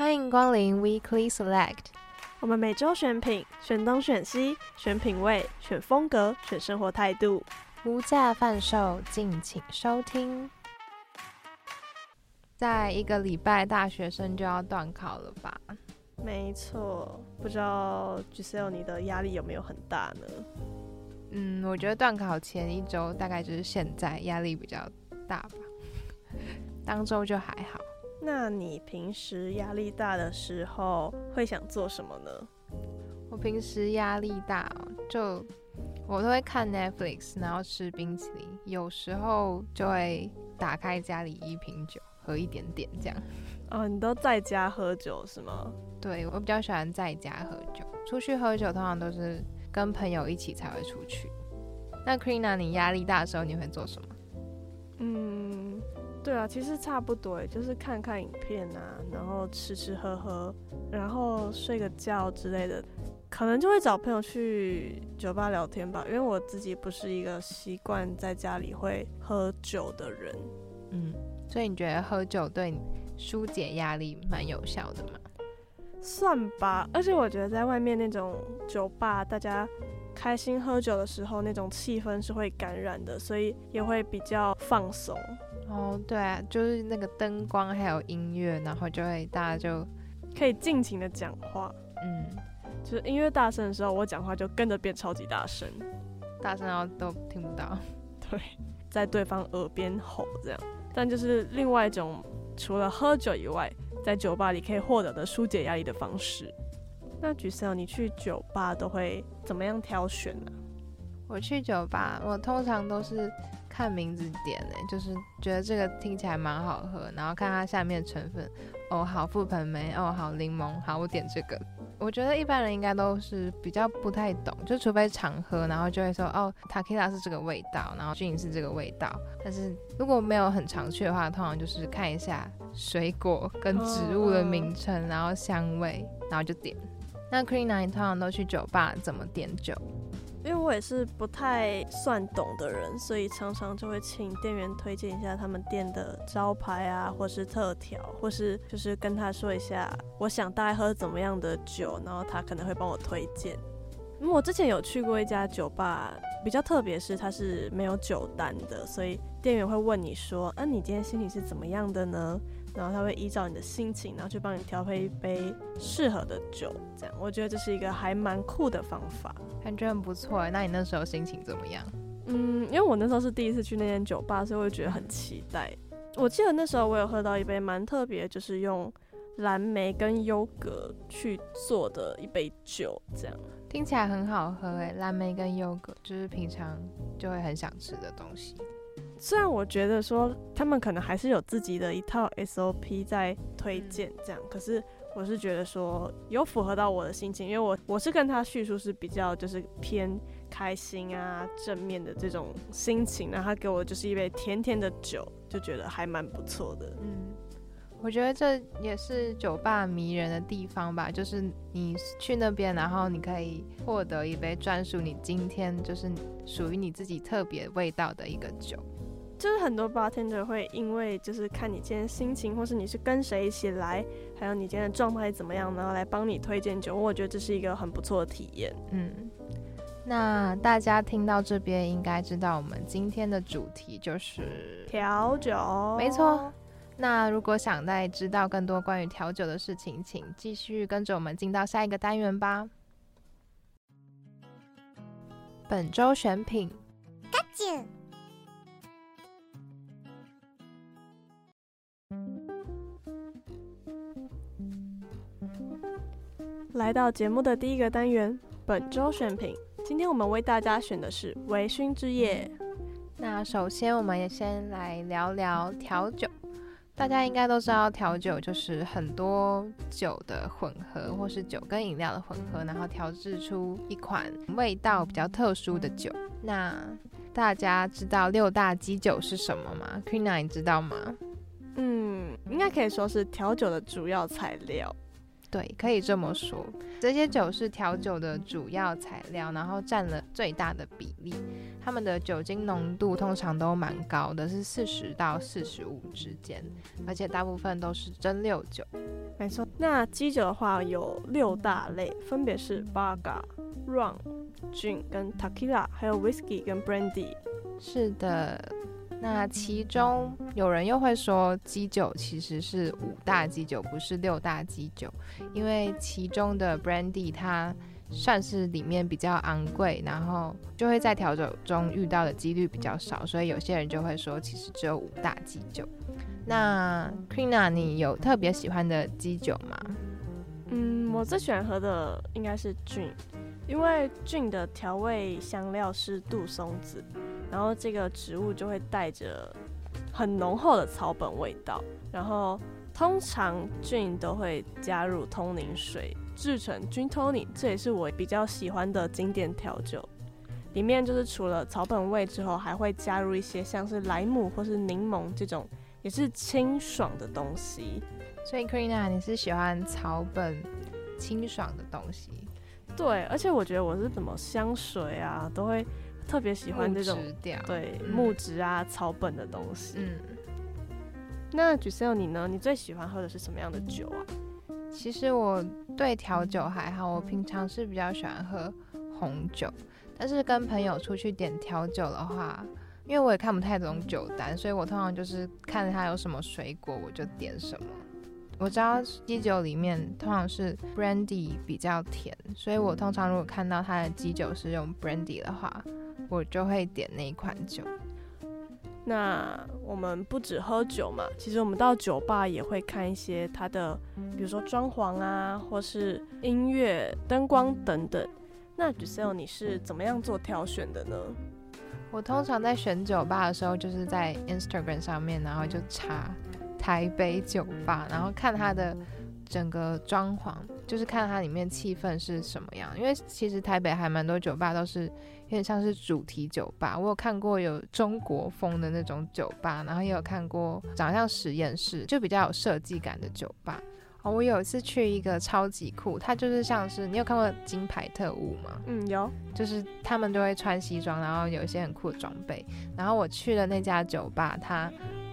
欢迎光临 Weekly Select。我们每周选品，选东选西，选品味，选风格，选生活态度，无价贩售，敬请收听。再一个礼拜，大学生就要断考了吧？没错，不知道 Giselle 你的压力有没有很大呢？嗯，我觉得断考前一周大概就是现在压力比较大吧，当周就还好。那你平时压力大的时候会想做什么呢？我平时压力大，就我都会看 Netflix，然后吃冰淇淋，有时候就会打开家里一瓶酒喝一点点这样。哦，你都在家喝酒是吗？对，我比较喜欢在家喝酒，出去喝酒通常都是跟朋友一起才会出去。那 Krina，你压力大的时候你会做什么？嗯。对啊，其实差不多，就是看看影片啊，然后吃吃喝喝，然后睡个觉之类的，可能就会找朋友去酒吧聊天吧。因为我自己不是一个习惯在家里会喝酒的人，嗯，所以你觉得喝酒对你纾解压力蛮有效的吗？算吧，而且我觉得在外面那种酒吧，大家开心喝酒的时候，那种气氛是会感染的，所以也会比较放松。哦，对啊，就是那个灯光还有音乐，然后就会大家就可以尽情的讲话。嗯，就是音乐大声的时候，我讲话就跟着变超级大声，大声到都听不到。对，在对方耳边吼这样。但就是另外一种，除了喝酒以外，在酒吧里可以获得的疏解压力的方式。那 Giselle，你去酒吧都会怎么样挑选呢？我去酒吧，我通常都是。看名字点呢，就是觉得这个听起来蛮好喝，然后看它下面的成分，哦，好覆盆莓，哦，好柠檬，好，我点这个。我觉得一般人应该都是比较不太懂，就除非常喝，然后就会说，哦，Takita 是这个味道，然后 Gin 是这个味道。但是如果没有很常去的话，通常就是看一下水果跟植物的名称，然后香味，然后就点。那 Krina 你通常都去酒吧，怎么点酒？因为我也是不太算懂的人，所以常常就会请店员推荐一下他们店的招牌啊，或是特调，或是就是跟他说一下，我想大概喝怎么样的酒，然后他可能会帮我推荐。嗯，我之前有去过一家酒吧，比较特别是它是没有酒单的，所以店员会问你说，啊，你今天心情是怎么样的呢？然后他会依照你的心情，然后去帮你调配一杯适合的酒，这样我觉得这是一个还蛮酷的方法，感觉很不错。那你那时候心情怎么样？嗯，因为我那时候是第一次去那间酒吧，所以我会觉得很期待。我记得那时候我有喝到一杯蛮特别，就是用蓝莓跟优格去做的一杯酒，这样听起来很好喝诶。蓝莓跟优格就是平常就会很想吃的东西。虽然我觉得说他们可能还是有自己的一套 SOP 在推荐这样，可是我是觉得说有符合到我的心情，因为我我是跟他叙述是比较就是偏开心啊正面的这种心情，然后他给我就是一杯甜甜的酒，就觉得还蛮不错的。嗯，我觉得这也是酒吧迷人的地方吧，就是你去那边，然后你可以获得一杯专属你今天就是属于你自己特别味道的一个酒。就是很多 bartender 会因为就是看你今天心情，或是你是跟谁一起来，还有你今天的状态怎么样，然后来帮你推荐酒。我觉得这是一个很不错的体验。嗯，那大家听到这边应该知道我们今天的主题就是调酒。没错。那如果想再知道更多关于调酒的事情，请继续跟着我们进到下一个单元吧。本周选品。来到节目的第一个单元，本周选品。今天我们为大家选的是微醺之夜。那首先，我们也先来聊聊调酒。大家应该都知道，调酒就是很多酒的混合，或是酒跟饮料的混合，然后调制出一款味道比较特殊的酒。那大家知道六大基酒是什么吗？Krina，你知道吗？嗯，应该可以说是调酒的主要材料。对，可以这么说。这些酒是调酒的主要材料，然后占了最大的比例。它们的酒精浓度通常都蛮高的，是四十到四十五之间，而且大部分都是蒸馏酒。没错。那基酒的话有六大类，分别是 Vodka、Rum、Gin 跟 Tequila，还有 Whisky 跟 Brandy。是的。那其中有人又会说，基酒其实是五大基酒，不是六大基酒，因为其中的 Brandy 它算是里面比较昂贵，然后就会在调酒中遇到的几率比较少，所以有些人就会说，其实只有五大基酒。那 Krina，你有特别喜欢的基酒吗？嗯，我最喜欢喝的应该是菌因为菌的调味香料是杜松子。然后这个植物就会带着很浓厚的草本味道，然后通常菌都会加入通灵水制成 Gin Tonic，这也是我比较喜欢的经典调酒。里面就是除了草本味之后，还会加入一些像是莱姆或是柠檬这种也是清爽的东西。所以 Krina，你是喜欢草本清爽的东西？对，而且我觉得我是怎么香水啊都会。特别喜欢这种对木质啊、嗯、草本的东西。嗯，那 Giselle 你呢？你最喜欢喝的是什么样的酒啊？其实我对调酒还好，我平常是比较喜欢喝红酒。但是跟朋友出去点调酒的话，因为我也看不太懂酒单，所以我通常就是看它有什么水果，我就点什么。我知道鸡酒里面通常是 Brandy 比较甜，所以我通常如果看到它的鸡酒是用 Brandy 的话，我就会点那一款酒。那我们不止喝酒嘛，其实我们到酒吧也会看一些它的，比如说装潢啊，或是音乐、灯光等等。那 Giselle 你是怎么样做挑选的呢？我通常在选酒吧的时候，就是在 Instagram 上面，然后就查台北酒吧，然后看它的整个装潢，就是看它里面气氛是什么样。因为其实台北还蛮多酒吧都是。有点像是主题酒吧，我有看过有中国风的那种酒吧，然后也有看过长得像实验室，就比较有设计感的酒吧。哦，我有一次去一个超级酷，它就是像是你有看过金牌特务吗？嗯，有，就是他们都会穿西装，然后有一些很酷的装备。然后我去的那家酒吧，它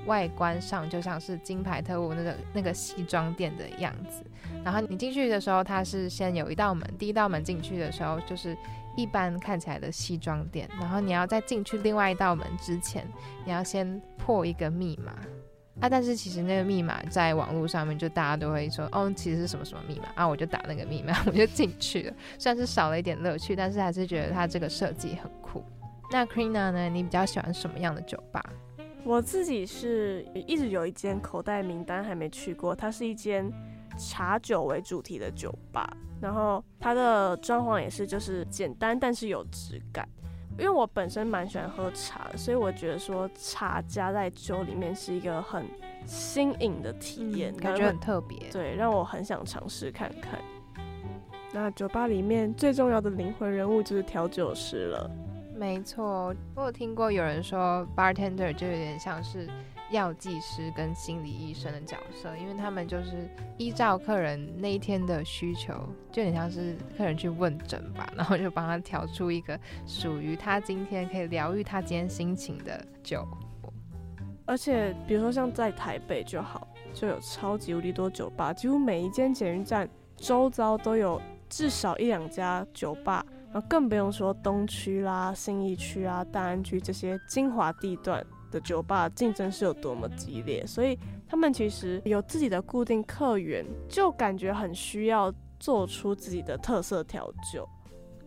外观上就像是金牌特务那个那个西装店的样子。然后你进去的时候，它是先有一道门，第一道门进去的时候就是。一般看起来的西装店，然后你要在进去另外一道门之前，你要先破一个密码啊。但是其实那个密码在网络上面就大家都会说，哦，其实是什么什么密码啊，我就打那个密码，我就进去了。虽然是少了一点乐趣，但是还是觉得它这个设计很酷。那 Krina 呢？你比较喜欢什么样的酒吧？我自己是一直有一间口袋名单还没去过，它是一间茶酒为主题的酒吧。然后它的装潢也是就是简单，但是有质感。因为我本身蛮喜欢喝茶，所以我觉得说茶加在酒里面是一个很新颖的体验，嗯，感觉很特别。对，让我很想尝试看看。那酒吧里面最重要的灵魂人物就是调酒师了。没错，我有听过有人说，bartender 就有点像是。药剂师跟心理医生的角色，因为他们就是依照客人那一天的需求，就有点像是客人去问诊吧，然后就帮他调出一个属于他今天可以疗愈他今天心情的酒。而且，比如说像在台北就好，就有超级无敌多酒吧，几乎每一间捷运站周遭都有至少一两家酒吧，然后更不用说东区啦、信义区啊、大安区这些精华地段。的酒吧竞争是有多么激烈，所以他们其实有自己的固定客源，就感觉很需要做出自己的特色调酒。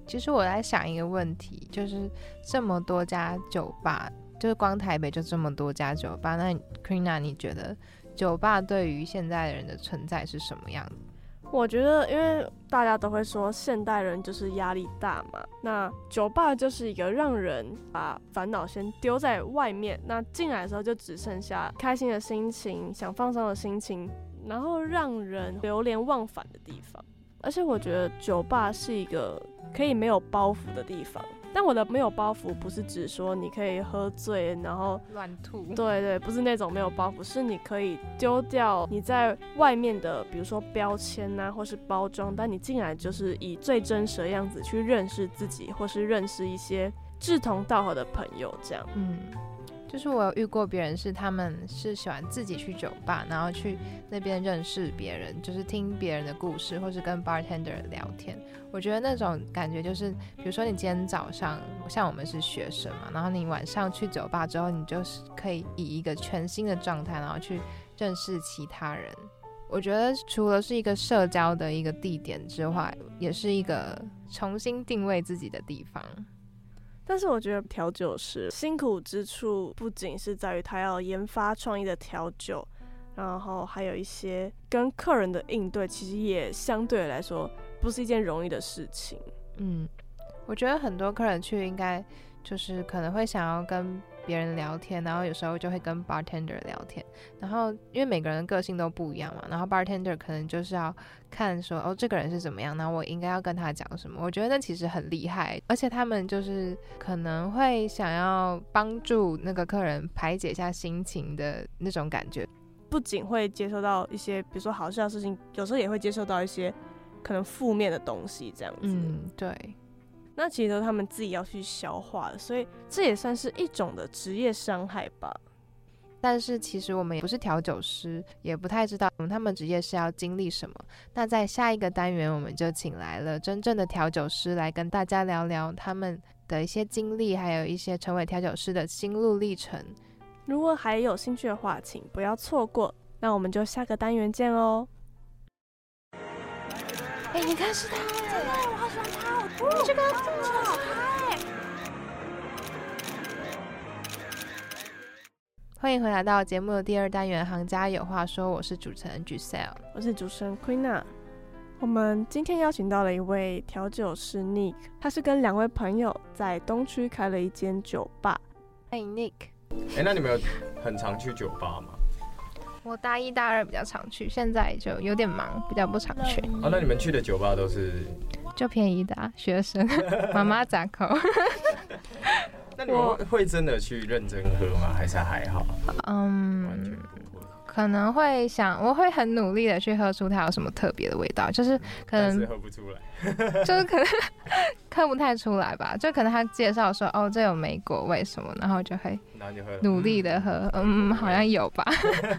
其实我在想一个问题，就是这么多家酒吧，就是光台北就这么多家酒吧，那 Krina 你觉得酒吧对于现在的人的存在是什么样子？我觉得，因为大家都会说现代人就是压力大嘛，那酒吧就是一个让人把烦恼先丢在外面，那进来的时候就只剩下开心的心情、想放松的心情，然后让人流连忘返的地方。而且我觉得酒吧是一个可以没有包袱的地方，但我的没有包袱，不是指说你可以喝醉然后乱吐。对对，不是那种没有包袱，是你可以丢掉你在外面的，比如说标签啊，或是包装，但你进来就是以最真实的样子去认识自己，或是认识一些志同道合的朋友，这样。嗯。就是我有遇过别人是他们是喜欢自己去酒吧，然后去那边认识别人，就是听别人的故事，或是跟 bartender 聊天。我觉得那种感觉就是，比如说你今天早上像我们是学生嘛，然后你晚上去酒吧之后，你就是可以以一个全新的状态，然后去认识其他人。我觉得除了是一个社交的一个地点之外，也是一个重新定位自己的地方。但是我觉得调酒师辛苦之处不仅是在于他要研发创意的调酒，然后还有一些跟客人的应对，其实也相对来说不是一件容易的事情。嗯，我觉得很多客人去应该就是可能会想要跟。别人聊天，然后有时候就会跟 bartender 聊天，然后因为每个人的个性都不一样嘛，然后 bartender 可能就是要看说哦，这个人是怎么样，那我应该要跟他讲什么？我觉得那其实很厉害，而且他们就是可能会想要帮助那个客人排解一下心情的那种感觉，不仅会接受到一些比如说好笑的事情，有时候也会接受到一些可能负面的东西，这样子。嗯，对。那其实都是他们自己要去消化的，所以这也算是一种的职业伤害吧。但是其实我们也不是调酒师，也不太知道他们职业是要经历什么。那在下一个单元，我们就请来了真正的调酒师来跟大家聊聊他们的一些经历，还有一些成为调酒师的心路历程。如果还有兴趣的话，请不要错过。那我们就下个单元见哦。哎，你看是他，哦，这个这个好拍。欢迎回来到节目的第二单元《行家有话说》，我是主持人 Giselle，我是主持人 Queena。我们今天邀请到了一位调酒师 Nick，他是跟两位朋友在东区开了一间酒吧。欢迎 Nick。哎，那你们有很常去酒吧吗？我大一、大二比较常去，现在就有点忙，比较不常去。啊，那你们去的酒吧都是就便宜的啊，学生 妈妈咋口。那你们会真的去认真喝吗？还是还好？嗯，完全不会。可能会想，我会很努力的去喝出它有什么特别的味道，就是可能是喝不出来。就是可能看不太出来吧，就可能他介绍说哦，这有莓果味什么，然后就会努力的喝，嗯，好像有吧。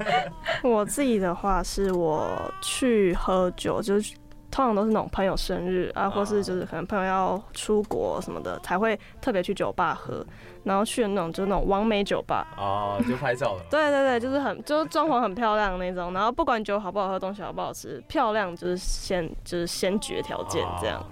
我自己的话是我去喝酒，就是通常都是那种朋友生日啊，或是就是可能朋友要出国什么的，才会特别去酒吧喝。然后去的那种就是那种完美酒吧哦，就拍照了。对对对，就是很就是装潢很漂亮那种。然后不管酒好不好喝，东西好不好吃，漂亮就是先就是先决条件这样。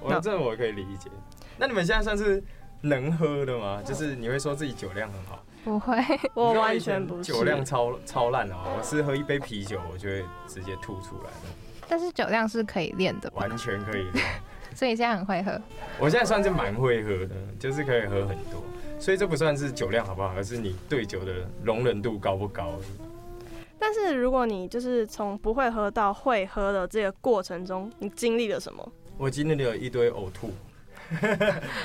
我这我可以理解。那你们现在算是能喝的吗？就是你会说自己酒量很好？不会，我完全不是。酒量超超烂哦！我是喝一杯啤酒，我就会直接吐出来。但是酒量是可以练的，完全可以练。所以现在很会喝。我现在算是蛮会喝的，就是可以喝很多。所以这不算是酒量好不好，而是你对酒的容忍度高不高。但是如果你就是从不会喝到会喝的这个过程中，你经历了什么？我经历了一堆呕吐，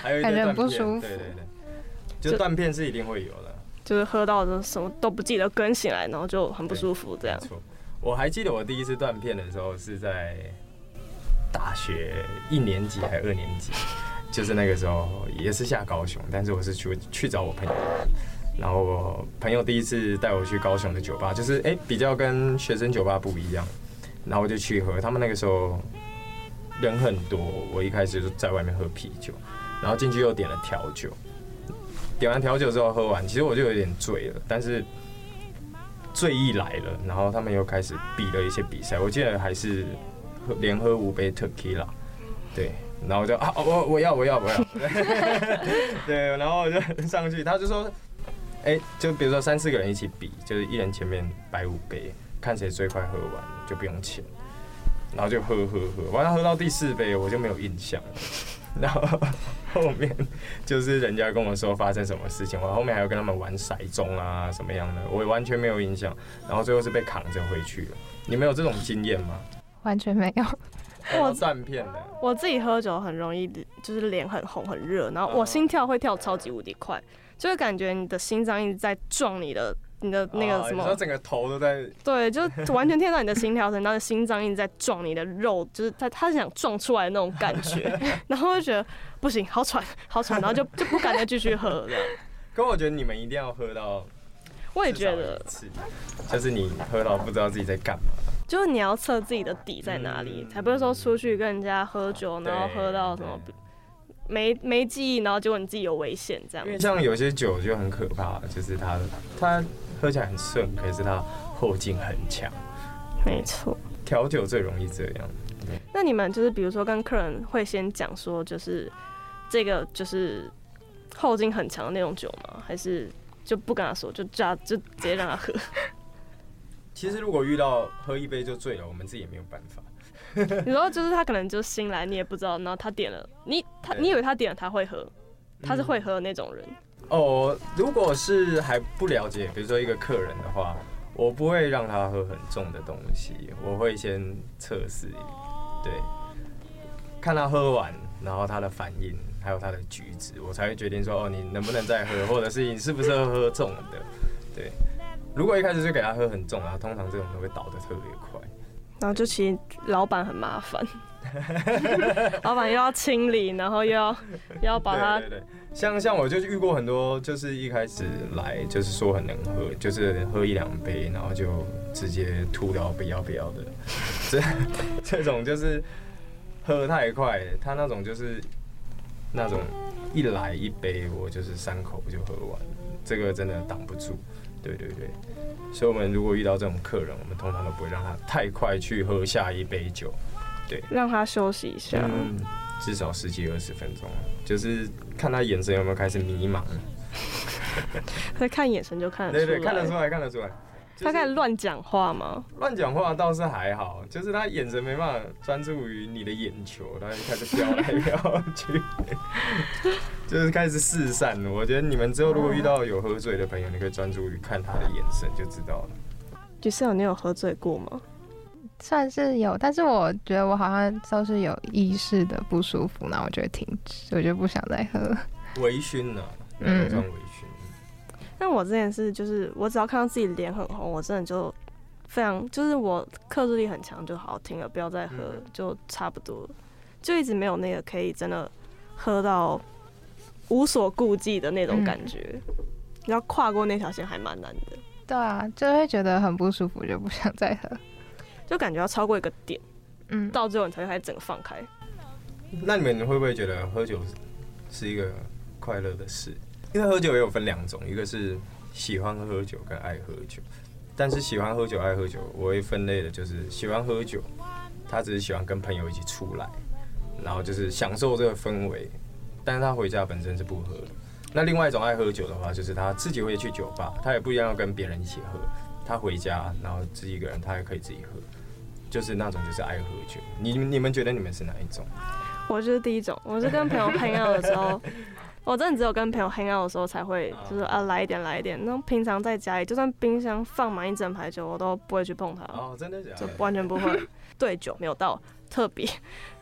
还有一堆断片。对对对，就断片是一定会有的。就，就是喝到的什么都不记得，跟醒来然后就很不舒服这样。我还记得我第一次断片的时候是在大学一年级还是二年级。就是那个时候也是下高雄，但是我是去去找我朋友，然后我朋友第一次带我去高雄的酒吧，就是哎、比较跟学生酒吧不一样，然后我就去喝，他们那个时候人很多，我一开始就在外面喝啤酒，然后进去又点了调酒，点完调酒之后喝完，其实我就有点醉了，但是醉意来了，然后他们又开始比了一些比赛，我记得还是喝连喝五杯 Tequila，对。然后就啊，我我要我要我要，对，然后我就上去，他就说，哎、就比如说三四个人一起比，就是一人前面摆五杯，看谁最快喝完就不用钱，然后就喝喝喝，完了喝到第四杯我就没有印象了，然后后面就是人家跟我说发生什么事情，我后面还要跟他们玩骰盅啊什么样的，我完全没有印象，然后最后是被扛着回去了。你们有这种经验吗？完全没有。我断片的。我自己喝酒很容易，就是脸很红很热，然后我心跳会跳超级无敌快，就会感觉你的心脏一直在撞你的。你的那个什么？哦、整个头都在。对，就完全听到你的心跳声，然后心脏一直在撞你的肉，就是他他是想撞出来的那种感觉，然后就觉得不行，好喘，好喘，然后就就不敢再继续喝了。可我觉得你们一定要喝到，我也觉得，就是你喝到不知道自己在干嘛，就是你要测自己的底在哪里，嗯、才不是说出去跟人家喝酒，然后喝到什么。没没记忆，然后结果你自己有危险这样。因为像有些酒就很可怕，就是它它喝起来很顺，可是它后劲很强。没错，调酒最容易这样。那你们就是比如说跟客人会先讲说，就是这个就是后劲很强的那种酒吗？还是就不跟他说，就叫就直接让他喝？其实如果遇到喝一杯就醉了，我们自己也没有办法。你说就是他可能就新来，你也不知道，然后他点了，你他你以为他点了他会喝，他是会喝的那种人。哦，如果是还不了解，比如说一个客人的话，我不会让他喝很重的东西，我会先测试，对，看他喝完，然后他的反应，还有他的举止，我才会决定说哦，你能不能再喝，或者是你是不适合喝重的。对，如果一开始就给他喝很重啊，通常这种都会倒的特别快。然后就其实老板很麻烦，老板又要清理，然后又要又要把它。像像我就遇过很多，就是一开始来就是说很能喝，就是喝一两杯，然后就直接吐掉不要不要的。这这种就是喝太快，他那种就是那种一来一杯，我就是三口就喝完，这个真的挡不住。对对对。所以，我们如果遇到这种客人，我们通常都不会让他太快去喝下一杯酒，对，让他休息一下，嗯，至少十几二十分钟，就是看他眼神有没有开始迷茫。他看眼神就看得出来，对对，看得出来，看得出来。他开始乱讲话吗？乱讲话倒是还好，就是他眼神没办法专注于你的眼球，他就开始飘来飘去，就是开始四散。我觉得你们之后如果遇到有喝醉的朋友，你可以专注于看他的眼神就知道了。Giselle，你有喝醉过吗？算是有，但是我觉得我好像都是有意识的不舒服，然后我就会停止，我就不想再喝。微醺呢？嗯，算微醺。但我之前是，就是我只要看到自己脸很红，我真的就非常，就是我克制力很强，就好听了，不要再喝，就差不多，就一直没有那个可以真的喝到无所顾忌的那种感觉。你要跨过那条线还蛮难的。对啊，就会觉得很不舒服，就不想再喝，就感觉要超过一个点，嗯，到最后你才会开始整个放开。那你们会不会觉得喝酒是一个快乐的事？因为喝酒也有分两种，一个是喜欢喝酒跟爱喝酒，但是喜欢喝酒爱喝酒，我会分类的就是喜欢喝酒，他只是喜欢跟朋友一起出来，然后就是享受这个氛围，但是他回家本身是不喝的。那另外一种爱喝酒的话，就是他自己会去酒吧，他也不一定要跟别人一起喝，他回家然后自己一个人，他也可以自己喝，就是那种就是爱喝酒。你你们觉得你们是哪一种？我就是第一种，我是跟朋友 hang out 的时候。我真的只有跟朋友 hang out 的时候才会，就是啊来一点来一点。那平常在家里，就算冰箱放满一整排酒，我都不会去碰它。哦，真的假的？就完全不会。对酒没有到特别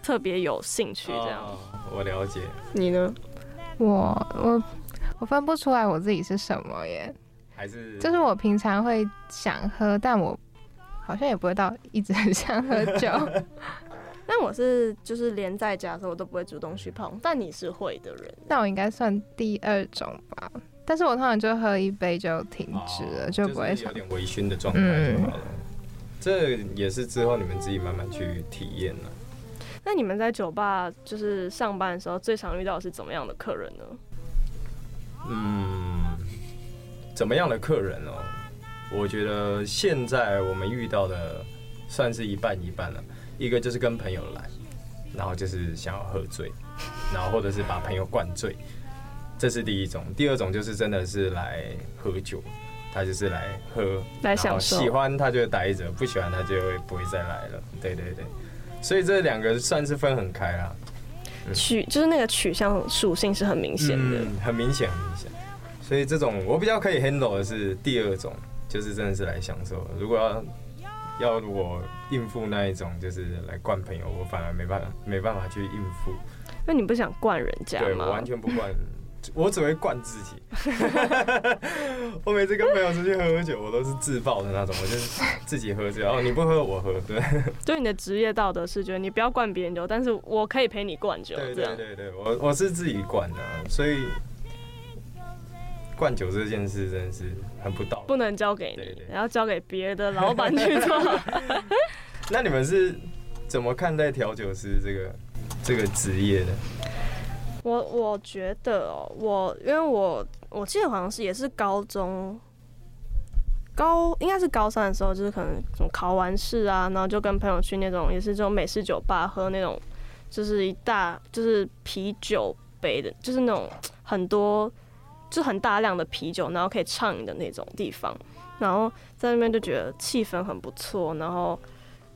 特别有兴趣这样。我了解。你呢？我我我分不出来我自己是什么耶。还是就是我平常会想喝，但我好像也不会到一直很想喝酒。但我是就是连在家的时候我都不会主动去碰，但你是会的人。但我应该算第二种吧。但是我通常就喝一杯就停止了，哦、就不会有点微醺的状态就好了。嗯、这也是之后你们自己慢慢去体验了。那你们在酒吧就是上班的时候，最常遇到的是怎么样的客人呢？嗯，怎么样的客人哦？我觉得现在我们遇到的算是一半一半了。一个就是跟朋友来，然后就是想要喝醉，然后或者是把朋友灌醉，这是第一种。第二种就是真的是来喝酒，他就是来喝，来享受。喜欢他就待着，不喜欢他就会不会再来了。对对对，所以这两个算是分很开啦。取就是那个取向属性是很明显的，嗯，很明显很明显。所以这种我比较可以 handle 的是第二种，就是真的是来享受。如果要要我应付那一种就是来灌朋友，我反而没办法没办法去应付。那你不想灌人家吗？对，我完全不灌。我只会灌自己。我每次跟朋友出去喝酒，我都是自爆的那种，我就是自己喝酒。哦，你不喝我喝，对。就你的职业道德是觉得你不要灌别人酒，但是我可以陪你灌酒。对对对对，我我是自己灌的，所以灌酒这件事真的是很不到，不能交给你，然后交给别的老板去做。那你们是怎么看待调酒师这个这个职业的？我我觉得哦，我因为我我记得好像是也是高中高应该是高三的时候，就是可能考完试啊，然后就跟朋友去那种也是这种美式酒吧喝那种，就是一大就是啤酒杯的，就是那种很多就很大量的啤酒，然后可以畅饮的那种地方，然后在那边就觉得气氛很不错，然后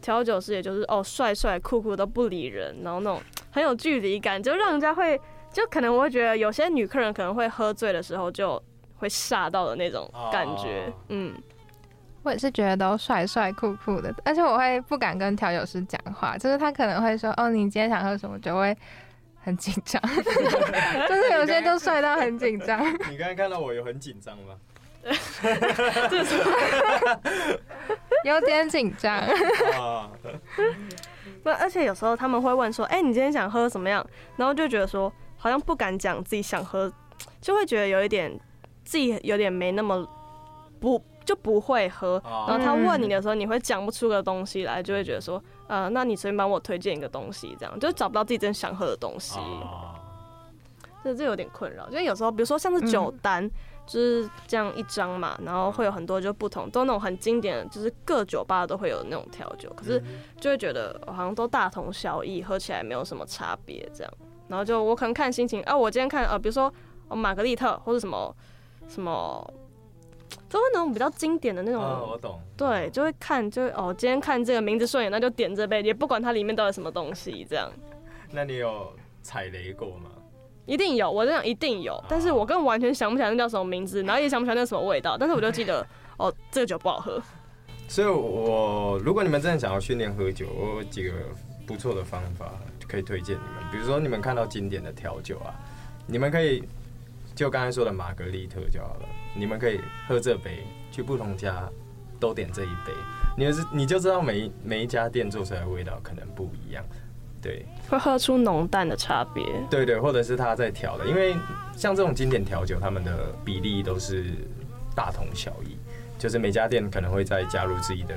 调酒师也就是哦帅帅酷酷都不理人，然后那种很有距离感，就让人家会。就可能我会觉得有些女客人可能会喝醉的时候就会吓到的那种感觉，oh. 嗯，我也是觉得都帅帅酷酷的，而且我会不敢跟调酒师讲话，就是他可能会说哦，你今天想喝什么，就会很紧张，就是有些就帅到很紧张。你刚才看到我有很紧张吗？有点紧张。不，而且有时候他们会问说，哎、欸，你今天想喝什么样？然后就觉得说。好像不敢讲自己想喝，就会觉得有一点自己有点没那么不就不会喝。然后他问你的时候，你会讲不出个东西来，就会觉得说，呃，那你随便帮我推荐一个东西，这样就找不到自己真想喝的东西。这这有点困扰，因为有时候比如说像是酒单，就是这样一张嘛，然后会有很多就不同，都那种很经典的，就是各酒吧都会有那种调酒，可是就会觉得好像都大同小异，喝起来没有什么差别，这样。然后就我可能看心情啊，我今天看呃，比如说哦玛格丽特或者什么什么，都会那种比较经典的那种。哦，我懂。对，就会看，就哦，今天看这个名字顺眼，那就点这杯，也不管它里面到底什么东西，这样。那你有踩雷过吗？一定有，我这样一定有，但是我根本完全想不起来那叫什么名字，然后也想不起来那什么味道，但是我就记得 哦，这个酒不好喝。所以我如果你们真的想要训练喝酒，我有几个不错的方法。可以推荐你们，比如说你们看到经典的调酒啊，你们可以就刚才说的玛格丽特就好了。你们可以喝这杯，去不同家都点这一杯，你就是你就知道每一每一家店做出来的味道可能不一样，对，会喝出浓淡的差别。对对，或者是他在调的，因为像这种经典调酒，他们的比例都是大同小异。就是每家店可能会再加入自己的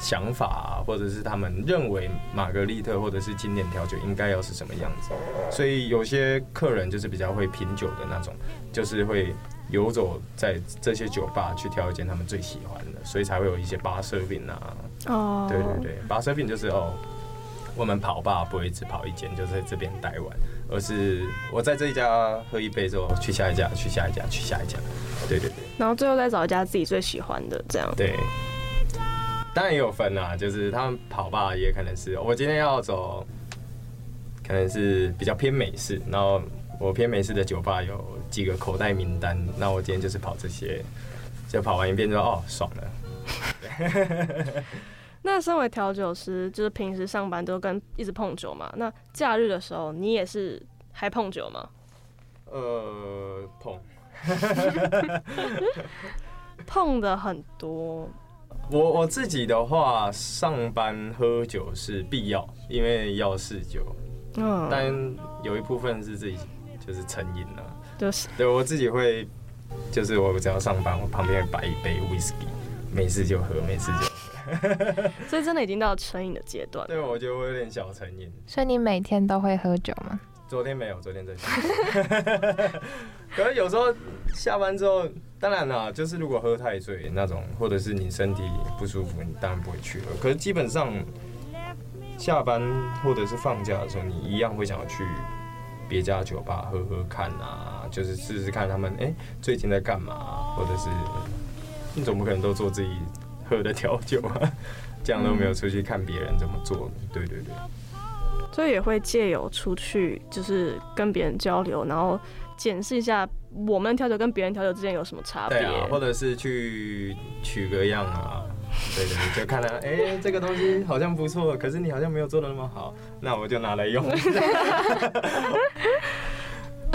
想法啊，或者是他们认为玛格丽特或者是经典调酒应该要是什么样子，所以有些客人就是比较会品酒的那种，就是会游走在这些酒吧去挑一间他们最喜欢的，所以才会有一些 bar serving 啊。哦，对对对，bar serving 就是哦，我们跑吧不会只跑一间，就在这边待完。而是我在这一家喝一杯之后，去下一家，去下一家，去下一家，对对对。然后最后再找一家自己最喜欢的，这样。对。当然也有分啊，就是他们跑吧也可能是我今天要走，可能是比较偏美式，然后我偏美式的酒吧有几个口袋名单，那我今天就是跑这些，就跑完一遍之后哦，爽了。对那身为调酒师，就是平时上班都跟一直碰酒嘛。那假日的时候，你也是还碰酒吗？呃，碰，碰的很多。我我自己的话，上班喝酒是必要，因为要试酒。嗯。但有一部分是自己就是成瘾了，就是对我自己会，就是我只要上班，我旁边会摆一杯 whisky，没事就喝，没事就喝。所以真的已经到了成瘾的阶段。对，我觉得我有点小成瘾。所以你每天都会喝酒吗？昨天没有，昨天在家。可是有时候下班之后，当然啦，就是如果喝太醉那种，或者是你身体不舒服，你当然不会去了。可是基本上下班或者是放假的时候，你一样会想要去别家酒吧喝喝看啊，就是试试看他们哎、欸、最近在干嘛，或者是你总不可能都做自己。喝的调酒啊，这样都没有出去看别人怎么做。对对对，所以也会借由出去，就是跟别人交流，然后检视一下我们调酒跟别人调酒之间有什么差别。对啊，或者是去取个样啊，对对，就看到，哎、欸，这个东西好像不错，可是你好像没有做的那么好，那我就拿来用。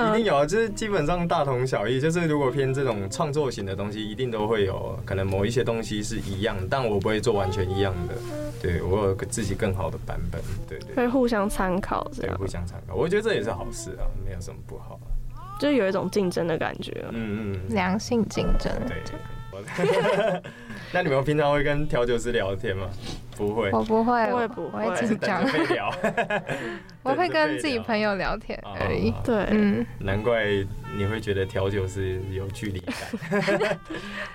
一定有啊，就是基本上大同小异。就是如果偏这种创作型的东西，一定都会有可能某一些东西是一样，但我不会做完全一样的。对，我有个自己更好的版本。对对，会互相参考，对，互相参考。我觉得这也是好事啊，没有什么不好。就有一种竞争的感觉。嗯嗯，良性竞争。对。那你们平常会跟调酒师聊天吗？不会，我不会，不会，不会紧张。我会跟自己朋友聊天 而已。对，嗯，难怪你会觉得调酒师有距离感。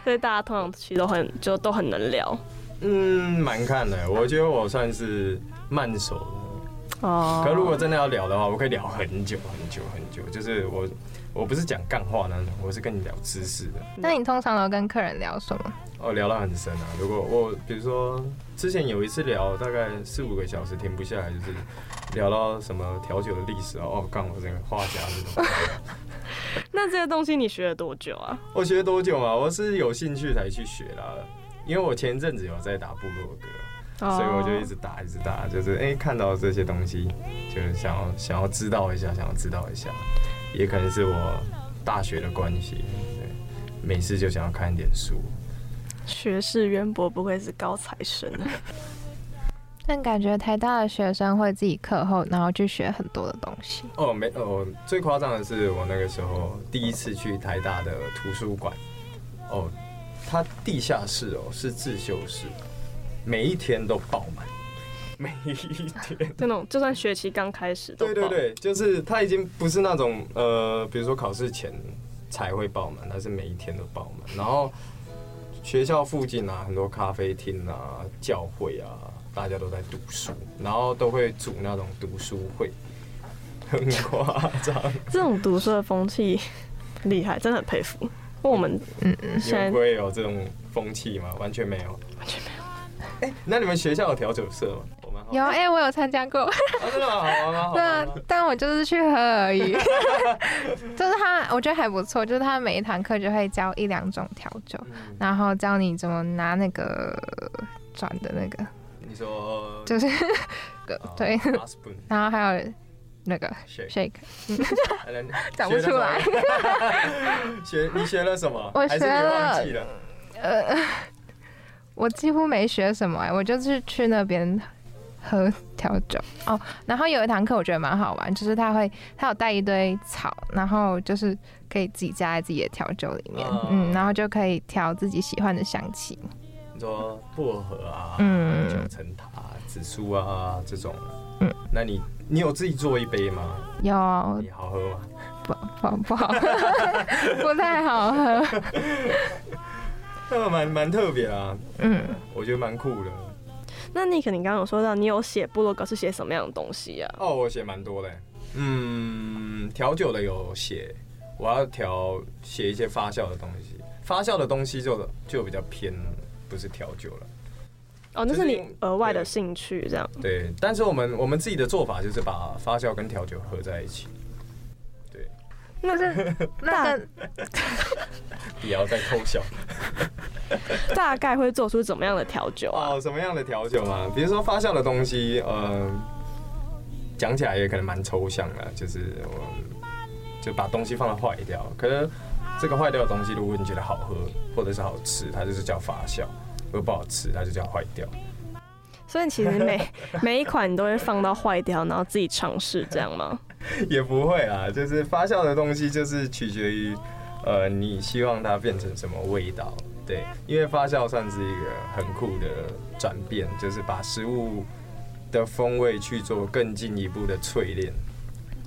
所以大家通常其实都很就都很能聊。嗯，蛮看的。我觉得我算是慢熟的。哦。可如果真的要聊的话，我可以聊很久很久很久。就是我，我不是讲干话那种，我是跟你聊知识的。那你通常都跟客人聊什么？哦，聊到很深啊。如果我比如说之前有一次聊大概四五个小时停不下来，就是聊到什么调酒的历史哦，干我这个画家这种。那这些东西你学了多久啊？我学了多久啊？我是有兴趣才去学啦，因为我前阵子有在打部落格，所以我就一直打一直打，就是哎、欸、看到这些东西，就是想要想要知道一下，想要知道一下，也可能是我大学的关系，对，没事就想要看一点书。学识渊博，不愧是高材生。但感觉台大的学生会自己课后，然后去学很多的东西。哦，没哦，最夸张的是我那个时候第一次去台大的图书馆。哦，它地下室哦是自修室，每一天都爆满，每一天。这种就算学期刚开始。对对对，就是他已经不是那种呃，比如说考试前才会爆满，他是每一天都爆满，然后。学校附近啊，很多咖啡厅啊、教会啊，大家都在读书，然后都会组那种读书会，很夸张。这种读书的风气厉害，真的很佩服。我们嗯嗯，现在不会有这种风气吗？完全没有，完全没有。哎、欸，那你们学校有调酒社吗？有哎、欸，我有参加过。哦、真的吗？好玩吗？对啊，但我就是去喝而已。就是他，我觉得还不错。就是他每一堂课就会教一两种调酒，嗯、然后教你怎么拿那个转的那个。你说就是个 对，然后还有那个 shake，讲不出来。学你学了什么？我学了。呃，我几乎没学什么哎、欸，我就是去那边。喝调酒哦，然后有一堂课我觉得蛮好玩，就是他会他有带一堆草，然后就是可以自己加在自己的调酒里面，嗯，嗯，然后就可以调自己喜欢的香气。你说薄荷啊，嗯，九层塔、紫苏啊这种，嗯，那你你有自己做一杯吗？有。你好喝吗？不不不好喝，不太好喝。那蛮蛮特别啊，嗯，我觉得蛮酷的。那你肯定刚刚有说到，你有写部落格是写什么样的东西啊？哦，我写蛮多的，嗯，调酒的有写，我要调写一些发酵的东西，发酵的东西就就比较偏不是调酒了。哦，那是你额外的兴趣这样。对，对，但是我们我们自己的做法就是把发酵跟调酒合在一起。对，那是 那个。也要再偷笑。大概会做出怎么样的调酒啊？哦，什么样的调酒嘛？比如说发酵的东西，呃，讲起来也可能蛮抽象的，就是我就把东西放到坏掉。可是这个坏掉的东西，如果你觉得好喝或者是好吃，它就是叫发酵；如果不好吃，它就叫坏掉。所以其实每每一款你都会放到坏掉，然后自己尝试这样吗？也不会啊，就是发酵的东西就是取决于。呃，你希望它变成什么味道？对，因为发酵算是一个很酷的转变，就是把食物的风味去做更进一步的淬炼。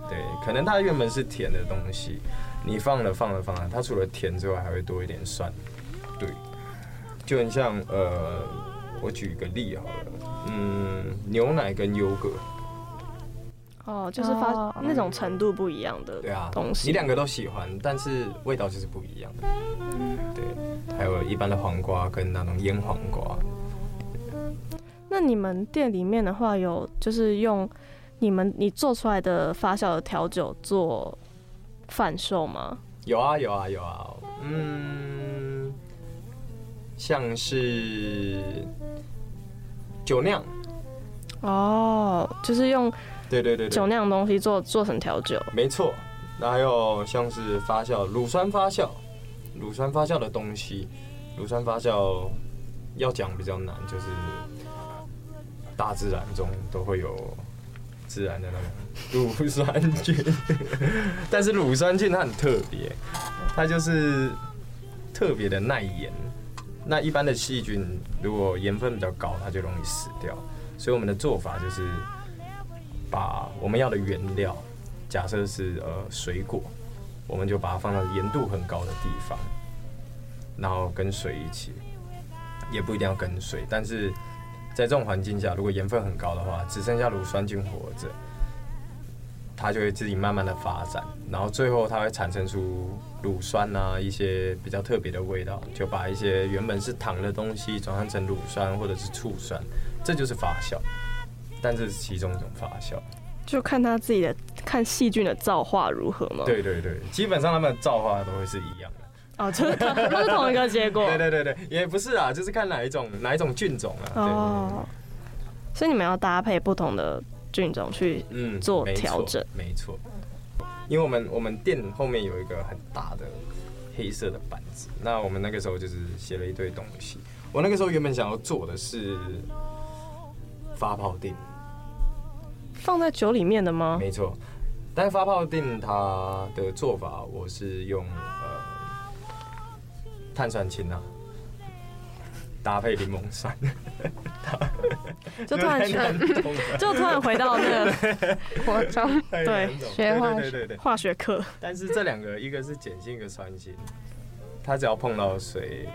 对，可能它原本是甜的东西，你放了放了放了，它除了甜之外还会多一点酸。对，就很像呃，我举一个例好了，嗯，牛奶跟优格。哦，就是发、oh, 那种程度不一样的东西。对啊，东西你两个都喜欢，但是味道就是不一样的。对，还有一般的黄瓜跟那种腌黄瓜。那你们店里面的话，有就是用你们你做出来的发酵的调酒做贩售吗？有啊，有啊，有啊。嗯，像是酒酿。哦，就是用对对对酒酿东西做做成调酒，没错。那还有像是发酵乳酸发酵，乳酸发酵的东西，乳酸发酵要讲比较难，就是大自然中都会有自然的那种乳酸菌，但是乳酸菌它很特别，它就是特别的耐盐。那一般的细菌如果盐分比较高，它就容易死掉。所以我们的做法就是把我们要的原料，假设是呃水果，我们就把它放到盐度很高的地方，然后跟水一起，也不一定要跟水，但是在这种环境下，如果盐分很高的话，只剩下乳酸菌活着，它就会自己慢慢的发展，然后最后它会产生出乳酸啊一些比较特别的味道，就把一些原本是糖的东西转换成乳酸或者是醋酸。这就是发酵，但这是其中一种发酵，就看他自己的看细菌的造化如何嘛。对对对，基本上他们的造化都会是一样的。哦，就是都是同一个结果。对对对对，也不是啊，就是看哪一种哪一种菌种啊。哦。所以你们要搭配不同的菌种去嗯做调整，没错。因为我们我们店后面有一个很大的黑色的板子，那我们那个时候就是写了一堆东西。我那个时候原本想要做的是。发泡錠放在酒里面的吗？没错，但是发泡錠它的做法，我是用呃碳酸氢啊搭配柠檬酸，就突然 就突然回到那个化妆 对学化对对对化学课。但是这两个一个是碱性，一个酸性，它只要碰到水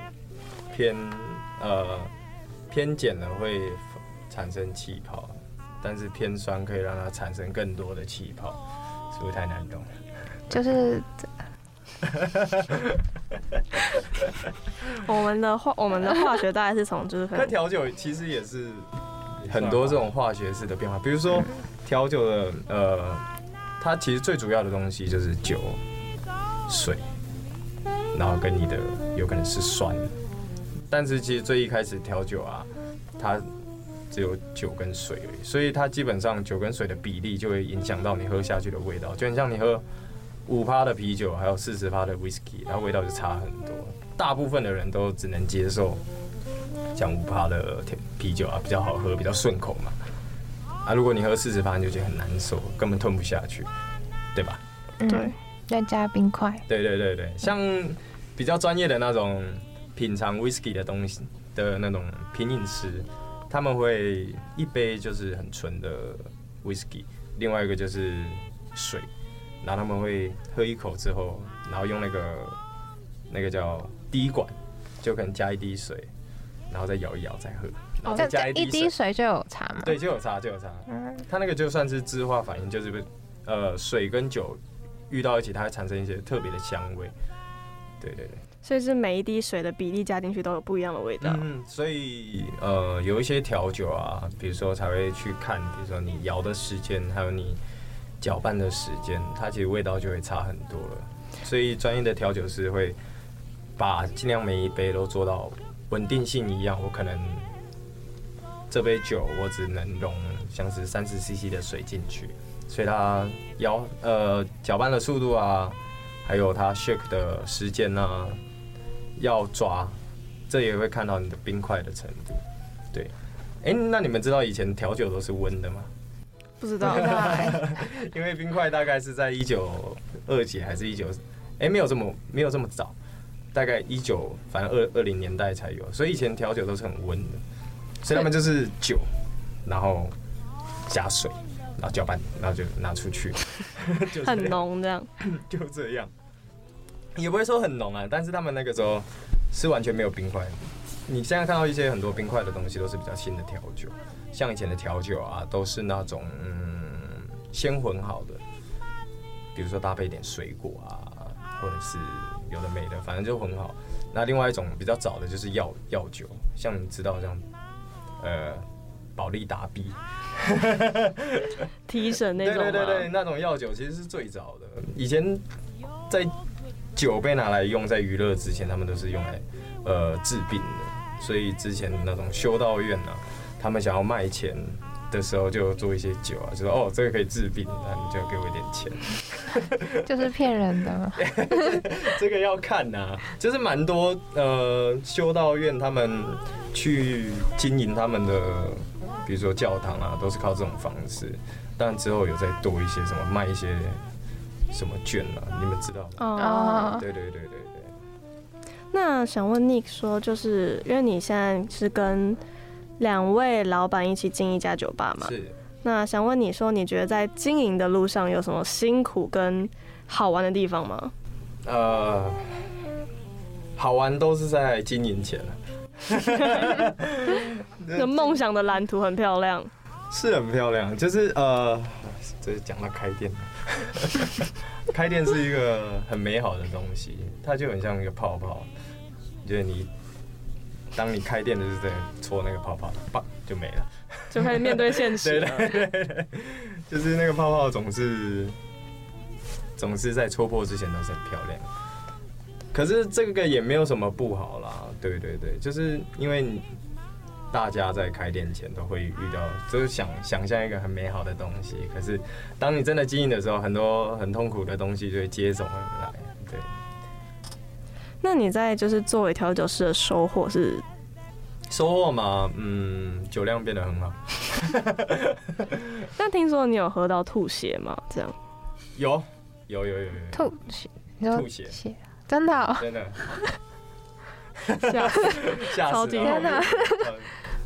偏呃偏碱的会。产生气泡，但是偏酸可以让它产生更多的气泡，是不是太难懂了？就是 我们的化我们的化学大概是从就是 那调酒其实也是很多这种化学式的变化，比如说调酒的呃，它其实最主要的东西就是酒、水，然后跟你的有可能是酸，但是其实最一开始调酒啊，它。只有酒跟水而已，所以它基本上酒跟水的比例就会影响到你喝下去的味道，就很像你喝五趴的啤酒，还有四十趴的 whisky，它味道就差很多。大部分的人都只能接受像五趴的啤酒啊，比较好喝，比较顺口嘛。啊，如果你喝四十趴，你就觉得很难受，根本吞不下去，对吧？嗯、对，要加冰块。对对对对，像比较专业的那种品尝 whisky 的东西的那种品饮师。他们会一杯就是很纯的 whisky，另外一个就是水，然后他们会喝一口之后，然后用那个那个叫滴管，就可能加一滴水，然后再摇一摇再喝，然后再加一滴水，就有差吗？对，就有差就有差。嗯，它那个就算是自化反应，就是呃水跟酒遇到一起，它会产生一些特别的香味。对对对。所以是每一滴水的比例加进去都有不一样的味道。嗯，所以呃有一些调酒啊，比如说才会去看，比如说你摇的时间，还有你搅拌的时间，它其实味道就会差很多了。所以专业的调酒师会把尽量每一杯都做到稳定性一样。我可能这杯酒我只能容像是三十 CC 的水进去，所以它摇呃搅拌的速度啊，还有它 shake 的时间啊。要抓，这也会看到你的冰块的程度。对，哎、欸，那你们知道以前调酒都是温的吗？不知道，因为冰块大概是在一九二几还是一九，哎，没有这么没有这么早，大概一九反正二二零年代才有，所以以前调酒都是很温的，所以他们就是酒，然后加水，然后搅拌，然后就拿出去，很浓这样，就这样。也不会说很浓啊，但是他们那个时候是完全没有冰块。你现在看到一些很多冰块的东西，都是比较新的调酒，像以前的调酒啊，都是那种嗯先混好的，比如说搭配一点水果啊，或者是有的没的，反正就很好。那另外一种比较早的就是药药酒，像你知道这样，呃，保利达 B，提神那种。对对对对，那种药酒其实是最早的，以前在。酒被拿来用在娱乐之前，他们都是用来呃治病的。所以之前那种修道院啊，他们想要卖钱的时候，就做一些酒啊，就说哦，这个可以治病，那你就要给我一点钱，就是骗人的。这个要看呐、就是蛮多呃修道院他们去经营他们的，比如说教堂啊，都是靠这种方式。但之后有再多一些什么卖一些什么券啊，你们知道吗？哦，对对对对对。那想问 Nick 说，就是因为你现在是跟两位老板一起经营一家酒吧嘛？是。那想问你说，你觉得在经营的路上有什么辛苦跟好玩的地方吗？呃，好玩都是在经营前。那梦想的蓝图很漂亮。是很漂亮，就是呃，这是讲到开店，开店是一个很美好的东西，它就很像一个泡泡，就是你当你开店的时候戳那个泡泡，啪就没了，就开始面对现实。对对对对，就是那个泡泡总是总是在戳破之前都是很漂亮，可是这个也没有什么不好啦，对对对，就是因为你。大家在开店前都会遇到，就是想想象一个很美好的东西。可是，当你真的经营的时候，很多很痛苦的东西就会接踵而来。对。那你在就是作为调酒师的收获是？收获嘛，嗯，酒量变得很好。但听说你有喝到吐血吗？这样？有，有，有，有，有。吐血？吐血？真的、喔？真的。吓死！吓死！天哪！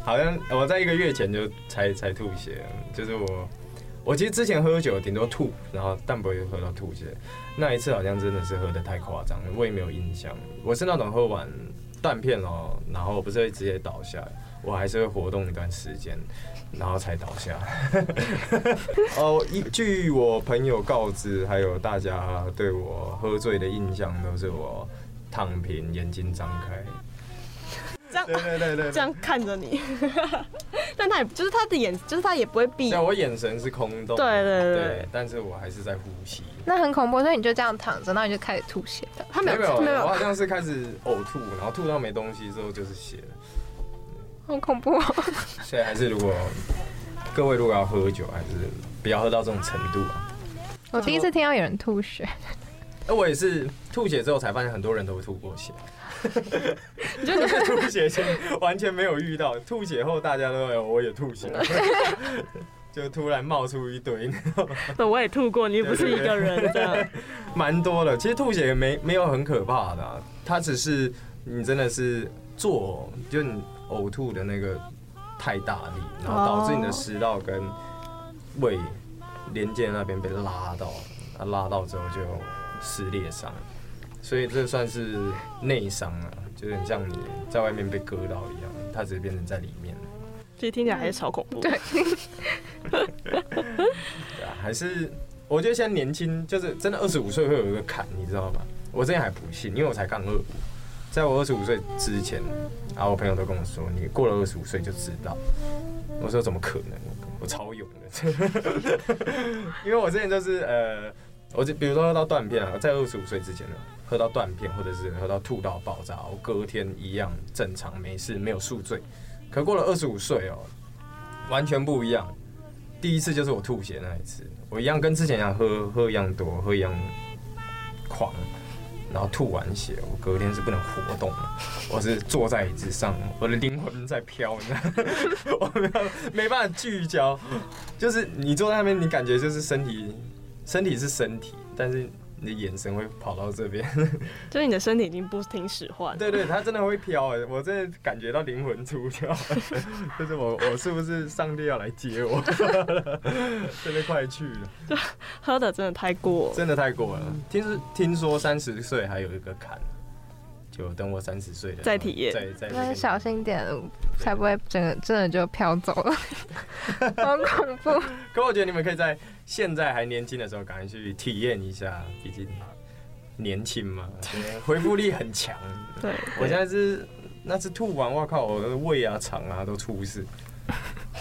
好像我在一个月前就才才吐血，就是我，我其实之前喝酒顶多吐，然后但不会喝到吐血。那一次好像真的是喝得太夸张了，我也没有印象。我是那种喝完断片哦，然后不是会直接倒下，我还是会活动一段时间，然后才倒下。哦，依据我朋友告知，还有大家对我喝醉的印象，都是我躺平，眼睛张开。对对对对，这样看着你，但他也就是他的眼，就是他也不会闭。对，我眼神是空洞。对对对，对，但是我还是在呼吸。那很恐怖，所以你就这样躺着，然后你就开始吐血的。他没有没有，没有，我好像是开始呕吐，然后吐到没东西之后就是血了。好恐怖哦！所以还是如果各位如果要喝酒，还是不要喝到这种程度啊。我第一次听到有人吐血。那我也是吐血之后才发现，很多人都会吐过血。你觉得 吐血前完全没有遇到，吐血后大家都有，我也吐血，就突然冒出一堆。那我也吐过，你不是一个人这样。蛮多的，其实吐血也没没有很可怕的、啊，它只是你真的是做，就你呕吐的那个太大力，然后导致你的食道跟胃连接那边被拉到，拉到之后就撕裂伤。所以这算是内伤啊，就很像你在外面被割到一样，它只是变成在里面。其实听起来还是超恐怖。对。对啊，还是我觉得现在年轻，就是真的二十五岁会有一个坎，你知道吗？我之前还不信，因为我才刚二五，在我二十五岁之前，然后我朋友都跟我说，你过了二十五岁就知道。我说怎么可能？我超勇的，因为我之前就是呃。我就比如说喝到断片啊，在二十五岁之前呢，喝到断片或者是喝到吐到爆炸，我隔天一样正常没事，没有宿醉。可过了二十五岁哦，完全不一样。第一次就是我吐血那一次，我一样跟之前一样喝喝一样多，喝一样狂，然后吐完血，我隔天是不能活动的，我是坐在椅子上，我的灵魂在飘，你知道吗？我没有没办法聚焦，就是你坐在那边，你感觉就是身体。身体是身体，但是你的眼神会跑到这边，就是你的身体已经不听使唤。对，对对，它真的会飘哎，我真的感觉到灵魂出窍，就是我我是不是上帝要来接我？真的快去了，就喝的真的太过，真的太过了。听说听说三十岁还有一个坎。就等我三十岁了再体验，再再那小心点，才不会整个真的就飘走了，好恐怖。可我觉得你们可以在现在还年轻的时候，赶快去体验一下，毕竟年轻嘛，恢复力很强。对，我现在是那次吐完，我靠，我的胃啊、肠啊都出事。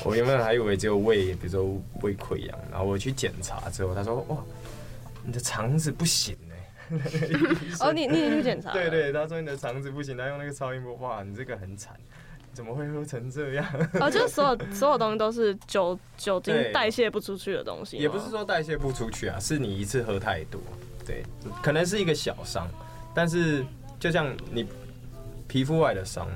我原本还以为只有胃，比如说胃溃疡，然后我去检查之后，他说：“哇，你的肠子不行。” 哦，你你也去检查？对，对对，他说你的肠子不行，他用那个超音波，哇，你这个很惨。怎么会喝成这样？哦，就是所有所有东西都是酒酒精代谢不出去的东西。也不是说代谢不出去啊，是你一次喝太多，对，可能是一个小伤，但是就像你皮肤外的伤，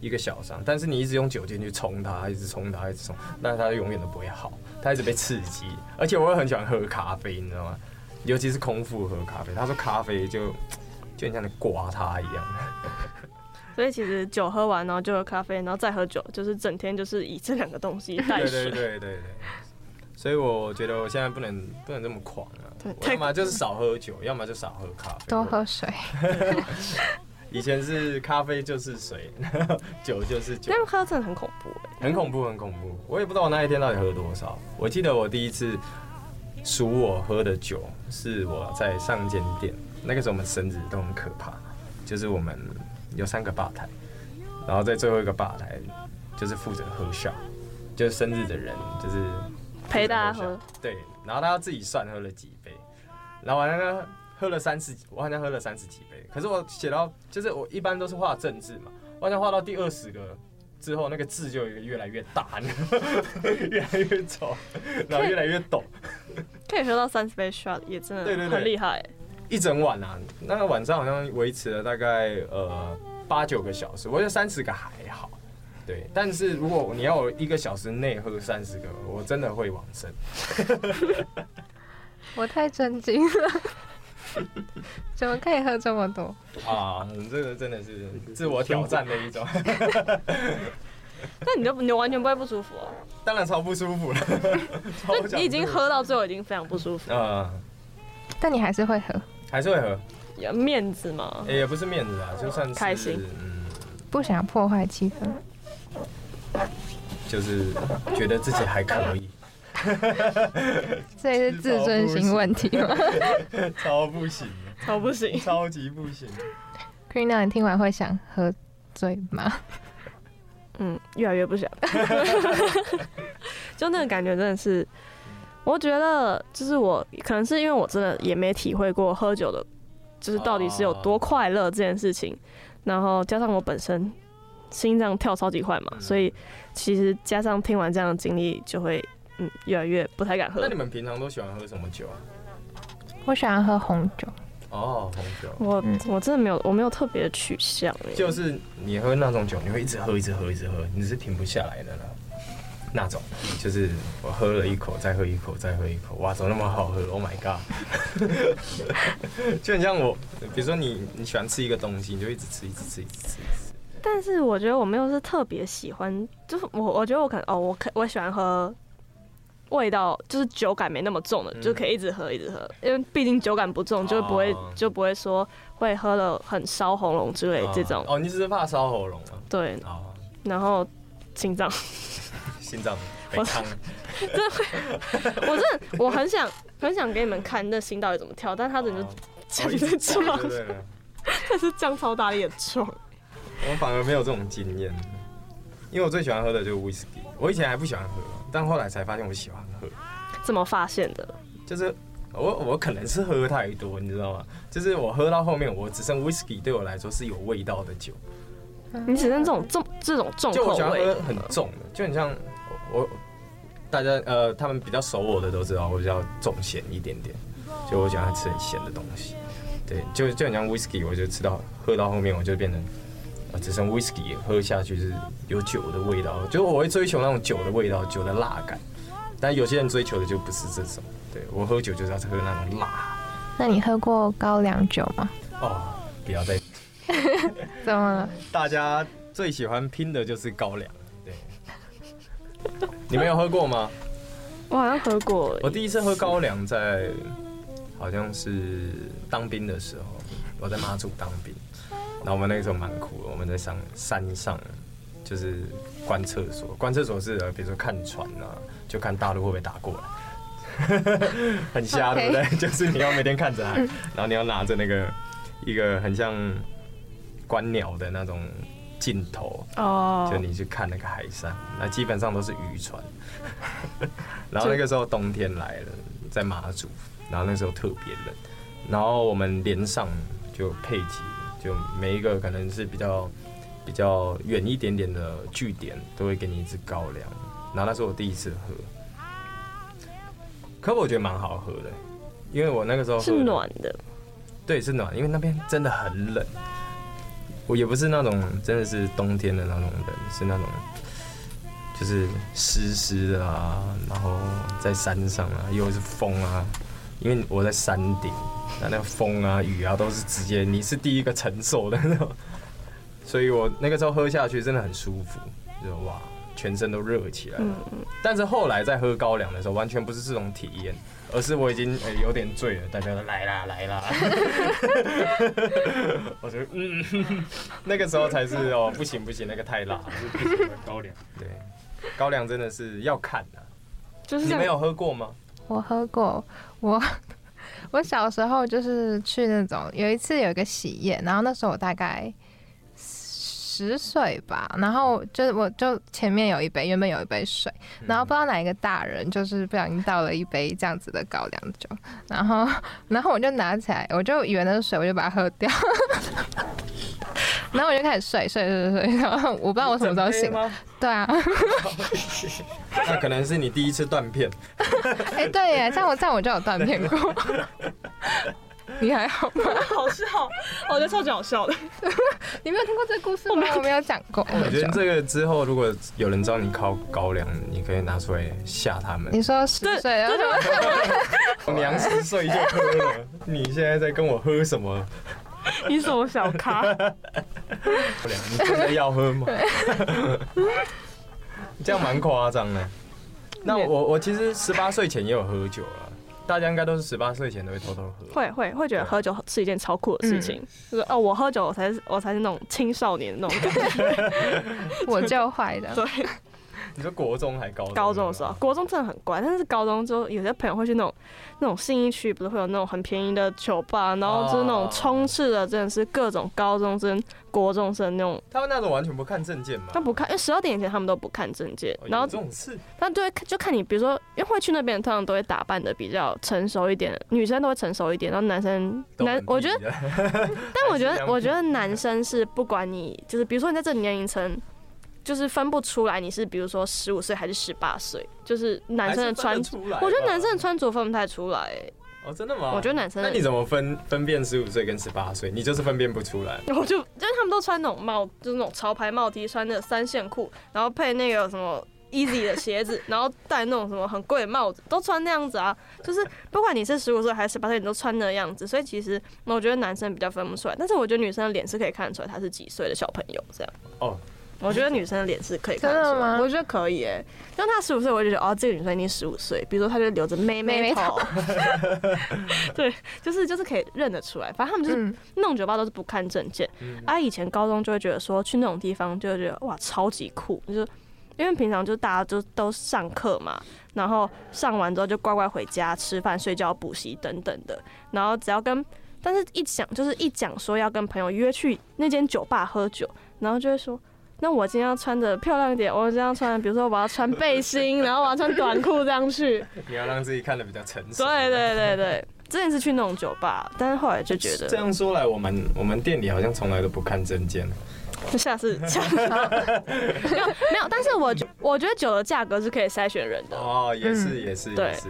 一个小伤，但是你一直用酒精去冲它，一直冲它，一直冲，那它永远都不会好，它一直被刺激。而且我也很喜欢喝咖啡，你知道吗？尤其是空腹喝咖啡，他说咖啡就 就很像你刮它一样。所以其实酒喝完，然后就喝咖啡，然后再喝酒，就是整天就是以这两个东西代 谢。对对对对对。所以我觉得我现在不能不能这么狂啊！要么就是少喝酒，要么就少喝咖啡，多喝水。以前是咖啡就是水，酒就是酒。但喝真的很恐怖哎，很恐怖很恐怖。我也不知道我那一天到底喝多少。我记得我第一次数我喝的酒是我在上间店，那个时候我们生日都很可怕，就是我们。有三个吧台，然后在最后一个吧台就是负责喝笑，就是生日的人就是陪大家喝，对，然后他要自己算喝了几杯，然后完了呢喝了三十，我好像喝了三十几杯，可是我写到就是我一般都是画政治嘛，我好像画到第二十个之后，那个字就越来越大，越来越丑，然后越来越抖，可以喝到三十杯 shot 也真的很厉害。一整晚啊，那个晚上好像维持了大概呃八九个小时，我觉得三十个还好，对。但是如果你要我一个小时内喝三十个，我真的会往生。我太震惊了，怎么可以喝这么多啊？这个真的是自我挑战的一种。那你就你完全不会不舒服啊？当然超不舒服了。你已经喝到最后已经非常不舒服啊。但你还是会喝。还是会喝，有面子吗？也不是面子啊，就算是开心，嗯，不想破坏气氛，就是觉得自己还可以，这是自尊心问题吗？超不行，超不行，超级不行。Queena，你听完会想喝醉吗？嗯，越来越不想，就那个感觉真的是。我觉得就是我可能是因为我真的也没体会过喝酒的，就是到底是有多快乐这件事情，然后加上我本身心脏跳超级快嘛，所以其实加上听完这样的经历，就会嗯越来越不太敢喝。那你们平常都喜欢喝什么酒啊？我喜欢喝红酒。哦，红酒。我我真的没有，我没有特别的取向。就是你喝那种酒，你会一直喝，一直喝，一直喝，你是停不下来的呢。那种就是我喝了一口，再喝一口，再喝一口，哇，怎么那么好喝？Oh my god！就很像我，比如说你你喜欢吃一个东西，你就一直吃，一直吃，一直吃。但是我觉得我没有是特别喜欢，就是我我觉得我可能哦，我可我喜欢喝味道就是酒感没那么重的，嗯、就可以一直喝一直喝，因为毕竟酒感不重，就不会、哦、就不会说会喝了很烧喉咙之类这种。哦，你只是怕烧喉咙啊？对。哦、然后心脏。心脏，我真的会，我真的我很想很想给你们看那心到底怎么跳，但他怎么这样子撞？他是这样超大力的撞。我反而没有这种经验，因为我最喜欢喝的就是威士忌。我以前还不喜欢喝，但后来才发现我喜欢喝。怎么发现的？就是我我可能是喝太多，你知道吗？就是我喝到后面，我只剩威士忌对我来说是有味道的酒。你只剩这种重这种重口味，就我喜欢喝很重的，就很像。我大家呃，他们比较熟我的都知道，我比较重咸一点点，就我喜欢吃很咸的东西。对，就就很像 whisky，我就吃到喝到后面，我就变成啊，只剩 whisky 喝下去是有酒的味道，就我会追求那种酒的味道，酒的辣感。但有些人追求的就不是这种，对，我喝酒就是要喝那种辣。那你喝过高粱酒吗？哦，不要再。怎么了？大家最喜欢拼的就是高粱。对你没有喝过吗？我好像喝过。我第一次喝高粱在好像是当兵的时候，我在马祖当兵，然后我们那个时候蛮苦的，我们在上山上就是关厕所，关厕所是比如说看船啊，就看大陆会不会打过来，很瞎对不对？就是你要每天看着海，然后你要拿着那个一个很像观鸟的那种。镜头哦，就你去看那个海上，那基本上都是渔船。然后那个时候冬天来了，在马祖，然后那时候特别冷，然后我们连上就配给，就每一个可能是比较比比较远一点点的据点，都会给你一支高粱。然后那是我第一次喝，可我觉得蛮好喝的，因为我那个时候是暖的，对，是暖，因为那边真的很冷。我也不是那种真的是冬天的那种冷，是那种就是湿湿的啊，然后在山上啊，又是风啊，因为我在山顶，那那个风啊雨啊都是直接你是第一个承受的那种，所以我那个时候喝下去真的很舒服，就哇，全身都热起来了。但是后来在喝高粱的时候，完全不是这种体验。而是我已经、欸、有点醉了，大家都来啦来啦，我觉得嗯，那个时候才是哦，不行不行，那个太辣，不行高粱，对，高粱真的是要看的、啊，就是你没有喝过吗？我喝过，我我小时候就是去那种有一次有一个喜宴，然后那时候我大概。十岁吧，然后就我就前面有一杯，原本有一杯水，然后不知道哪一个大人就是不小心倒了一杯这样子的高粱酒，然后然后我就拿起来，我就以为那是水，我就把它喝掉，然后我就开始睡睡睡睡，然后我不知道我什么时候醒，对啊，那可能是你第一次断片，哎对耶，在我在我就有断片过。你还好吗？好笑，我觉得超级好笑的。你没有听过这个故事吗？我没有讲过。我觉得这个之后，如果有人知道你靠高粱，你可以拿出来吓他们。你说十岁，我娘十岁就喝了，你现在在跟我喝什么？你什么小咖？你真的要喝吗？这样蛮夸张的。那我我其实十八岁前也有喝酒了。大家应该都是十八岁前都会偷偷喝，会会会觉得喝酒是一件超酷的事情，就是哦，我喝酒我才是我才是那种青少年那种感觉，我就坏的。对，你说国中还高中？高中的时候，国中真的很乖，但是高中之后，有些朋友会去那种那种信义区，不是会有那种很便宜的酒吧，然后就是那种充斥的真的是各种高中生。国中生那种，他们那种完全不看证件吗？他不看，因为十二点以前他们都不看证件。然后这种事，但对，就看你，比如说，因为会去那边，通常都会打扮的比较成熟一点，女生都会成熟一点，然后男生男，我觉得，但我觉得，我觉得男生是不管你，就是比如说你在这个年龄层，就是分不出来你是比如说十五岁还是十八岁，就是男生的穿，我觉得男生的穿着分不太出来。哦，真的吗？我觉得男生，那你怎么分分辨十五岁跟十八岁？你就是分辨不出来。我就因为他们都穿那种帽，就是那种潮牌帽 T，穿那个三线裤，然后配那个什么 Easy 的鞋子，然后戴那种什么很贵的帽子，都穿那样子啊。就是不管你是十五岁还是十八岁，你都穿那样子。所以其实我觉得男生比较分不出来，但是我觉得女生的脸是可以看得出来他是几岁的小朋友这样。哦。我觉得女生的脸是可以看出来，真的吗？我觉得可以诶、欸，像她十五岁，我就觉得哦，这个女生一定十五岁。比如说，她就留着妹妹头，对，就是就是可以认得出来。反正他们就是那种酒吧都是不看证件。啊，以前高中就会觉得说去那种地方就会觉得哇超级酷，就是因为平常就大家就都上课嘛，然后上完之后就乖乖回家吃饭、睡觉、补习等等的。然后只要跟，但是一讲就是一讲说要跟朋友约去那间酒吧喝酒，然后就会说。那我今天要穿的漂亮一点，我今天要穿，比如说我要穿背心，然后我要穿短裤这样去。你要让自己看的比较成熟。对对对对，之前是去那种酒吧，但是后来就觉得。这样说来，我们我们店里好像从来都不看证件。下次下次 没有没有，但是我我觉得酒的价格是可以筛选人的。哦，也是也是也是。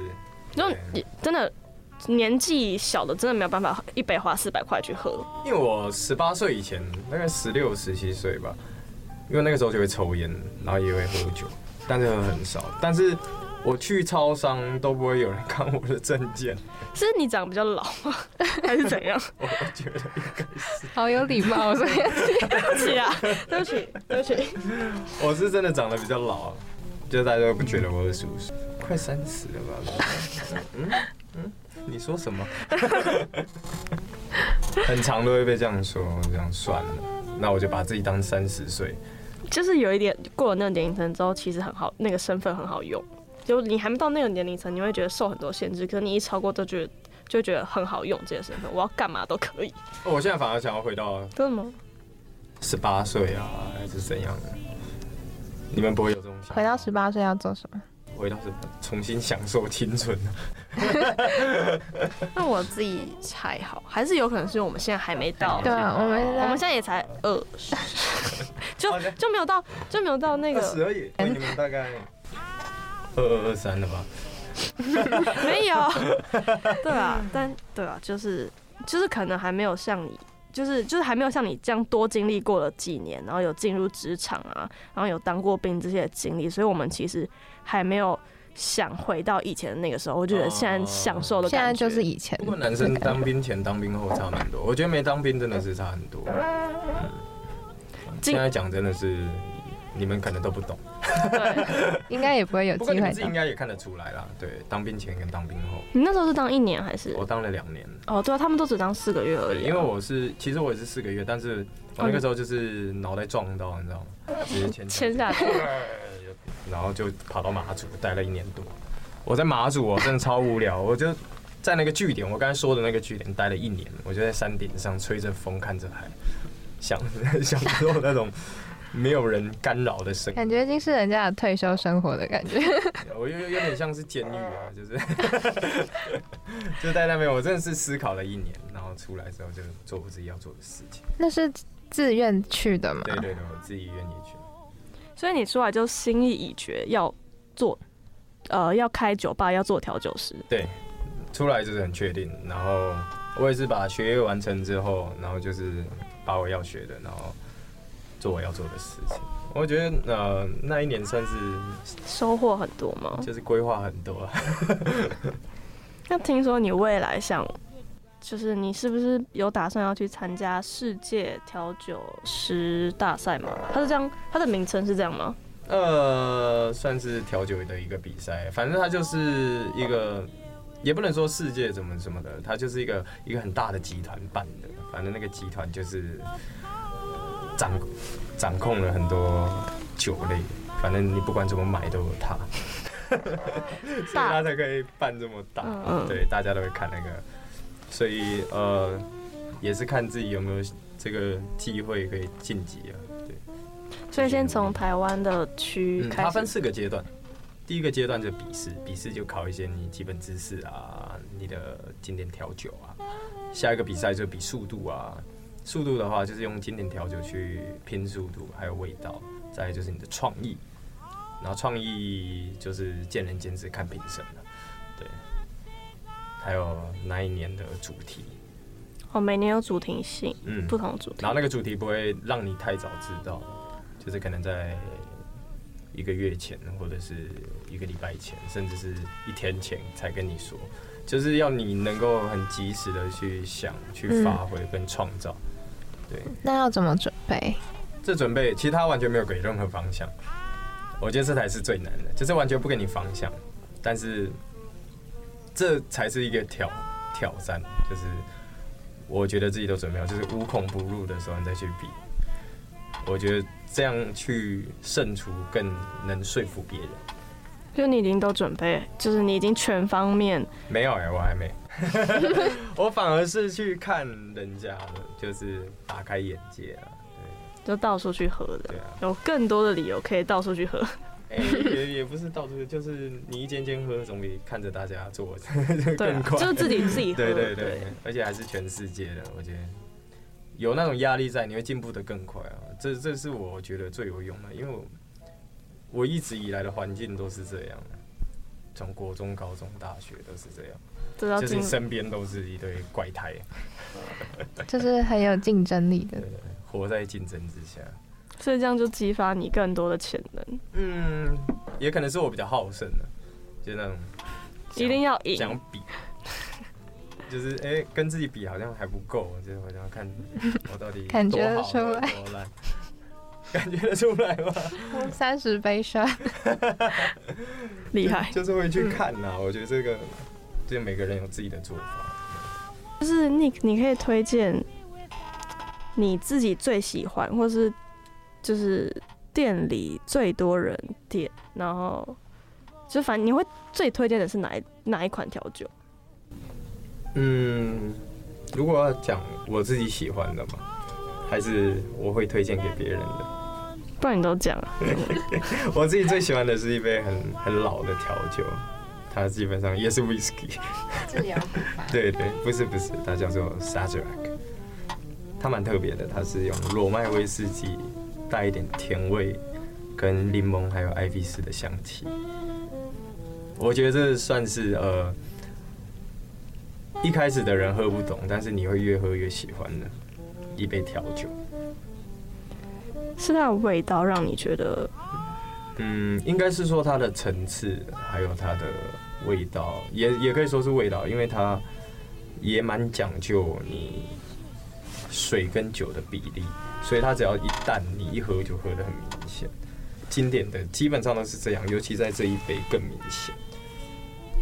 就真的年纪小的真的没有办法一杯花四百块去喝。因为我十八岁以前，大概十六十七岁吧。因为那个时候就会抽烟，然后也会喝酒，但是喝很少。但是我去超商都不会有人看我的证件。是你长得比较老吗？还是怎样？我觉得应该是。好有礼貌，所以对不起啊，对不起，对不起。我是真的长得比较老，就大家都不觉得我是十五岁，快三十了吧？嗯嗯，你说什么？很长都会被这样说，这样算了，那我就把自己当三十岁。就是有一点过了那个年龄层之后，其实很好，那个身份很好用。就你还没到那个年龄层，你会觉得受很多限制。可是你一超过，都觉得就觉得很好用这个身份，我要干嘛都可以。我现在反而想要回到真的吗？十八岁啊，还是怎样的？你们不会有这种想法？回到十八岁要做什么？回到什么重新享受青春。那我自己猜好，还是有可能是我们现在还没到。对啊，我们我们现在也才二十。就就没有到就没有到那个十而已，你们大概二二二三了吧？没有，对啊，但对啊，就是就是可能还没有像你，就是就是还没有像你这样多经历过了几年，然后有进入职场啊，然后有当过兵这些经历，所以我们其实还没有想回到以前的那个时候。我觉得现在享受的感觉，现在就是以前。不过男生当兵前、当兵后差蛮多，我觉得没当兵真的是差很多。嗯，现在讲真的是。你们可能都不懂，应该也不会有机会。应该也看得出来啦。对，当兵前跟当兵后，你那时候是当一年还是？我当了两年。哦，对啊，他们都只当四个月而已。因为我是，其实我也是四个月，但是我那个时候就是脑袋撞到，你知道吗？直接签签下去，然后就跑到马祖待了一年多。我在马祖，我真的超无聊，我就在那个据点，我刚才说的那个据点待了一年，我就在山顶上吹着风，看着海，享享受那种。没有人干扰的生活，感觉已经是人家的退休生活的感觉。我有有点像是监狱啊，就是 就在那边，我真的是思考了一年，然后出来之后就做我自己要做的事情。那是自愿去的吗？对对对，我自己愿意去。所以你出来就心意已决，要做呃要开酒吧，要做调酒师。对，出来就是很确定。然后我也是把学业完成之后，然后就是把我要学的，然后。做我要做的事情，我觉得呃那一年算是收获很多吗？就是规划很多。那听说你未来想，就是你是不是有打算要去参加世界调酒师大赛吗？它是这样，它的名称是这样吗？呃，算是调酒的一个比赛，反正它就是一个，也不能说世界怎么怎么的，它就是一个一个很大的集团办的，反正那个集团就是。掌掌控了很多酒类，反正你不管怎么买都有它，所以他才可以办这么大。嗯、对，大家都会看那个，所以呃，也是看自己有没有这个机会可以晋级啊。对，所以先从台湾的区开始，它分四个阶段，第一个阶段就是笔试，笔试就考一些你基本知识啊，你的经典调酒啊。下一个比赛就比速度啊。速度的话，就是用经典调酒去拼速度，还有味道。再就是你的创意，然后创意就是见仁见智，看评审了。对，还有那一年的主题。哦，每年有主题性，嗯，不同主题。然后那个主题不会让你太早知道，就是可能在一个月前，或者是一个礼拜前，甚至是一天前才跟你说，就是要你能够很及时的去想、去发挥跟创造。嗯对，那要怎么准备？这准备其实他完全没有给任何方向，我觉得这才是最难的，就是完全不给你方向，但是这才是一个挑挑战，就是我觉得自己都准备好，就是无孔不入的时候你再去比，我觉得这样去胜出更能说服别人。就你已经都准备，就是你已经全方面没有哎、欸，我还没。我反而是去看人家的，就是打开眼界啊，对，就到处去喝的，对啊，有更多的理由可以到处去喝。哎、欸，也也不是到处，就是你一间间喝，总比看着大家做 更快。就是自己自己喝，对对对，对，而且还是全世界的，我觉得有那种压力在，你会进步的更快啊。这这是我觉得最有用的，因为我我一直以来的环境都是这样，从国中、高中、大学都是这样。就是你身边都是一堆怪胎，就是很有竞争力的，活在竞争之下，所以这样就激发你更多的潜能。嗯，也可能是我比较好胜的，就那种一定要赢，想比，就是哎、欸，跟自己比好像还不够，就是我想要看我到底 感觉得出来，感觉得出来吗？三十杯酸，厉害，就是会去看呐。我觉得这个。就每个人有自己的做法，就是你，你可以推荐你自己最喜欢，或是就是店里最多人点，然后就反正你会最推荐的是哪一哪一款调酒？嗯，如果要讲我自己喜欢的嘛，还是我会推荐给别人的？不然你都讲。我自己最喜欢的是一杯很很老的调酒。它基本上也是 whisky，对对，不是不是，它叫做 Sazerac，它蛮特别的，它是用裸麦威士忌带一点甜味，跟柠檬还有艾比斯的香气。我觉得这算是呃，一开始的人喝不懂，但是你会越喝越喜欢的一杯调酒。是它的味道让你觉得？嗯，应该是说它的层次，还有它的味道，也也可以说是味道，因为它也蛮讲究你水跟酒的比例，所以它只要一淡，你一喝就喝得很明显。经典的基本上都是这样，尤其在这一杯更明显。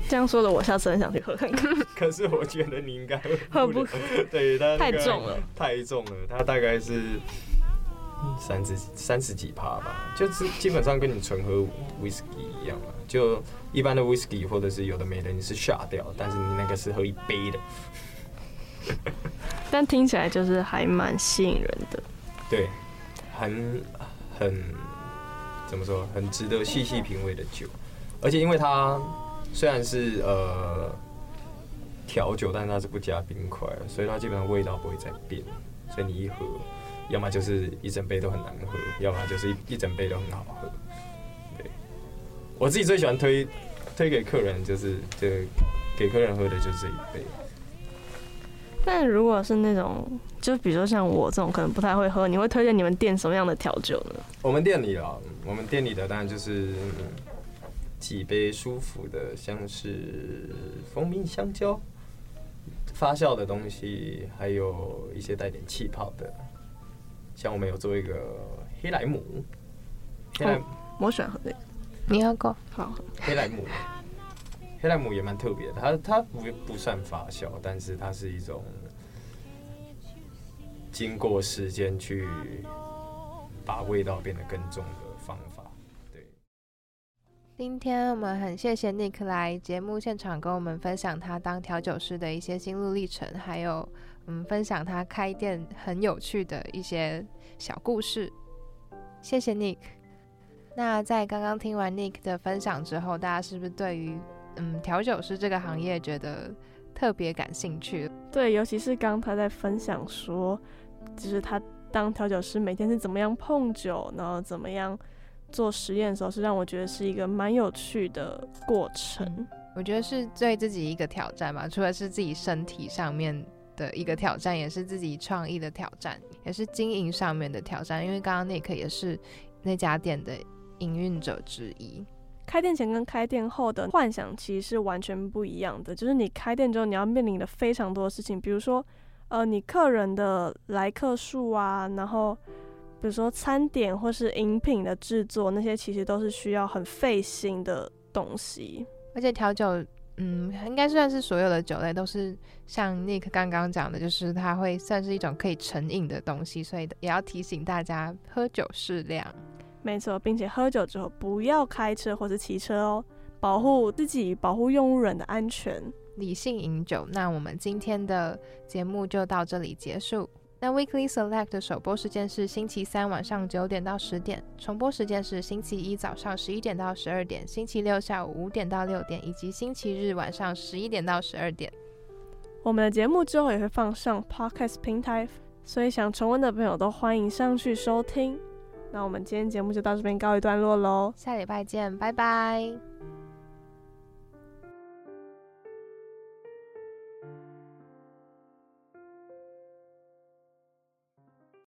这样说的，我下次很想去喝看看。可是我觉得你应该喝不，对，它太重了，太重了，它大概是三十三十几趴吧，就是基本上跟你纯喝 whisky 一样嘛。就一般的 whisky 或者是有的没的，你是下掉，但是你那个是喝一杯的。但听起来就是还蛮吸引人的，对，很很怎么说，很值得细细品味的酒，而且因为它。虽然是呃调酒，但是它是不加冰块，所以它基本上味道不会再变。所以你一喝，要么就是一整杯都很难喝，要么就是一一整杯都很好喝。对，我自己最喜欢推推给客人，就是这给客人喝的就是这一杯。但如果是那种，就比如说像我这种可能不太会喝，你会推荐你们店什么样的调酒呢？我们店里啊，我们店里的当然就是。几杯舒服的，像是蜂蜜香蕉发酵的东西，还有一些带点气泡的，像我们有做一个黑莱姆，黑莱姆，我喜欢喝这个，你喝过？好，黑莱姆，黑莱姆也蛮特别的，它它不不算发酵，但是它是一种经过时间去把味道变得更重的方法。今天我们很谢谢 Nick 来节目现场跟我们分享他当调酒师的一些心路历程，还有嗯分享他开店很有趣的一些小故事。谢谢 Nick。那在刚刚听完 Nick 的分享之后，大家是不是对于嗯调酒师这个行业觉得特别感兴趣？对，尤其是刚他在分享说，就是他当调酒师每天是怎么样碰酒，然后怎么样。做实验的时候是让我觉得是一个蛮有趣的过程，我觉得是对自己一个挑战吧。除了是自己身体上面的一个挑战，也是自己创意的挑战，也是经营上面的挑战。因为刚刚 Nick 也是那家店的营运者之一。开店前跟开店后的幻想其实是完全不一样的。就是你开店之后，你要面临的非常多的事情，比如说，呃，你客人的来客数啊，然后。比如说餐点或是饮品的制作，那些其实都是需要很费心的东西。而且调酒，嗯，应该算是所有的酒类都是像 Nick 刚刚讲的，就是它会算是一种可以成瘾的东西，所以也要提醒大家喝酒适量。没错，并且喝酒之后不要开车或是骑车哦，保护自己，保护用户人的安全，理性饮酒。那我们今天的节目就到这里结束。那 Weekly Select 的首播时间是星期三晚上九点到十点，重播时间是星期一早上十一点到十二点，星期六下午五点到六点，以及星期日晚上十一点到十二点。我们的节目之后也会放上 Podcast 平台，所以想重温的朋友都欢迎上去收听。那我们今天节目就到这边告一段落喽，下礼拜见，拜拜。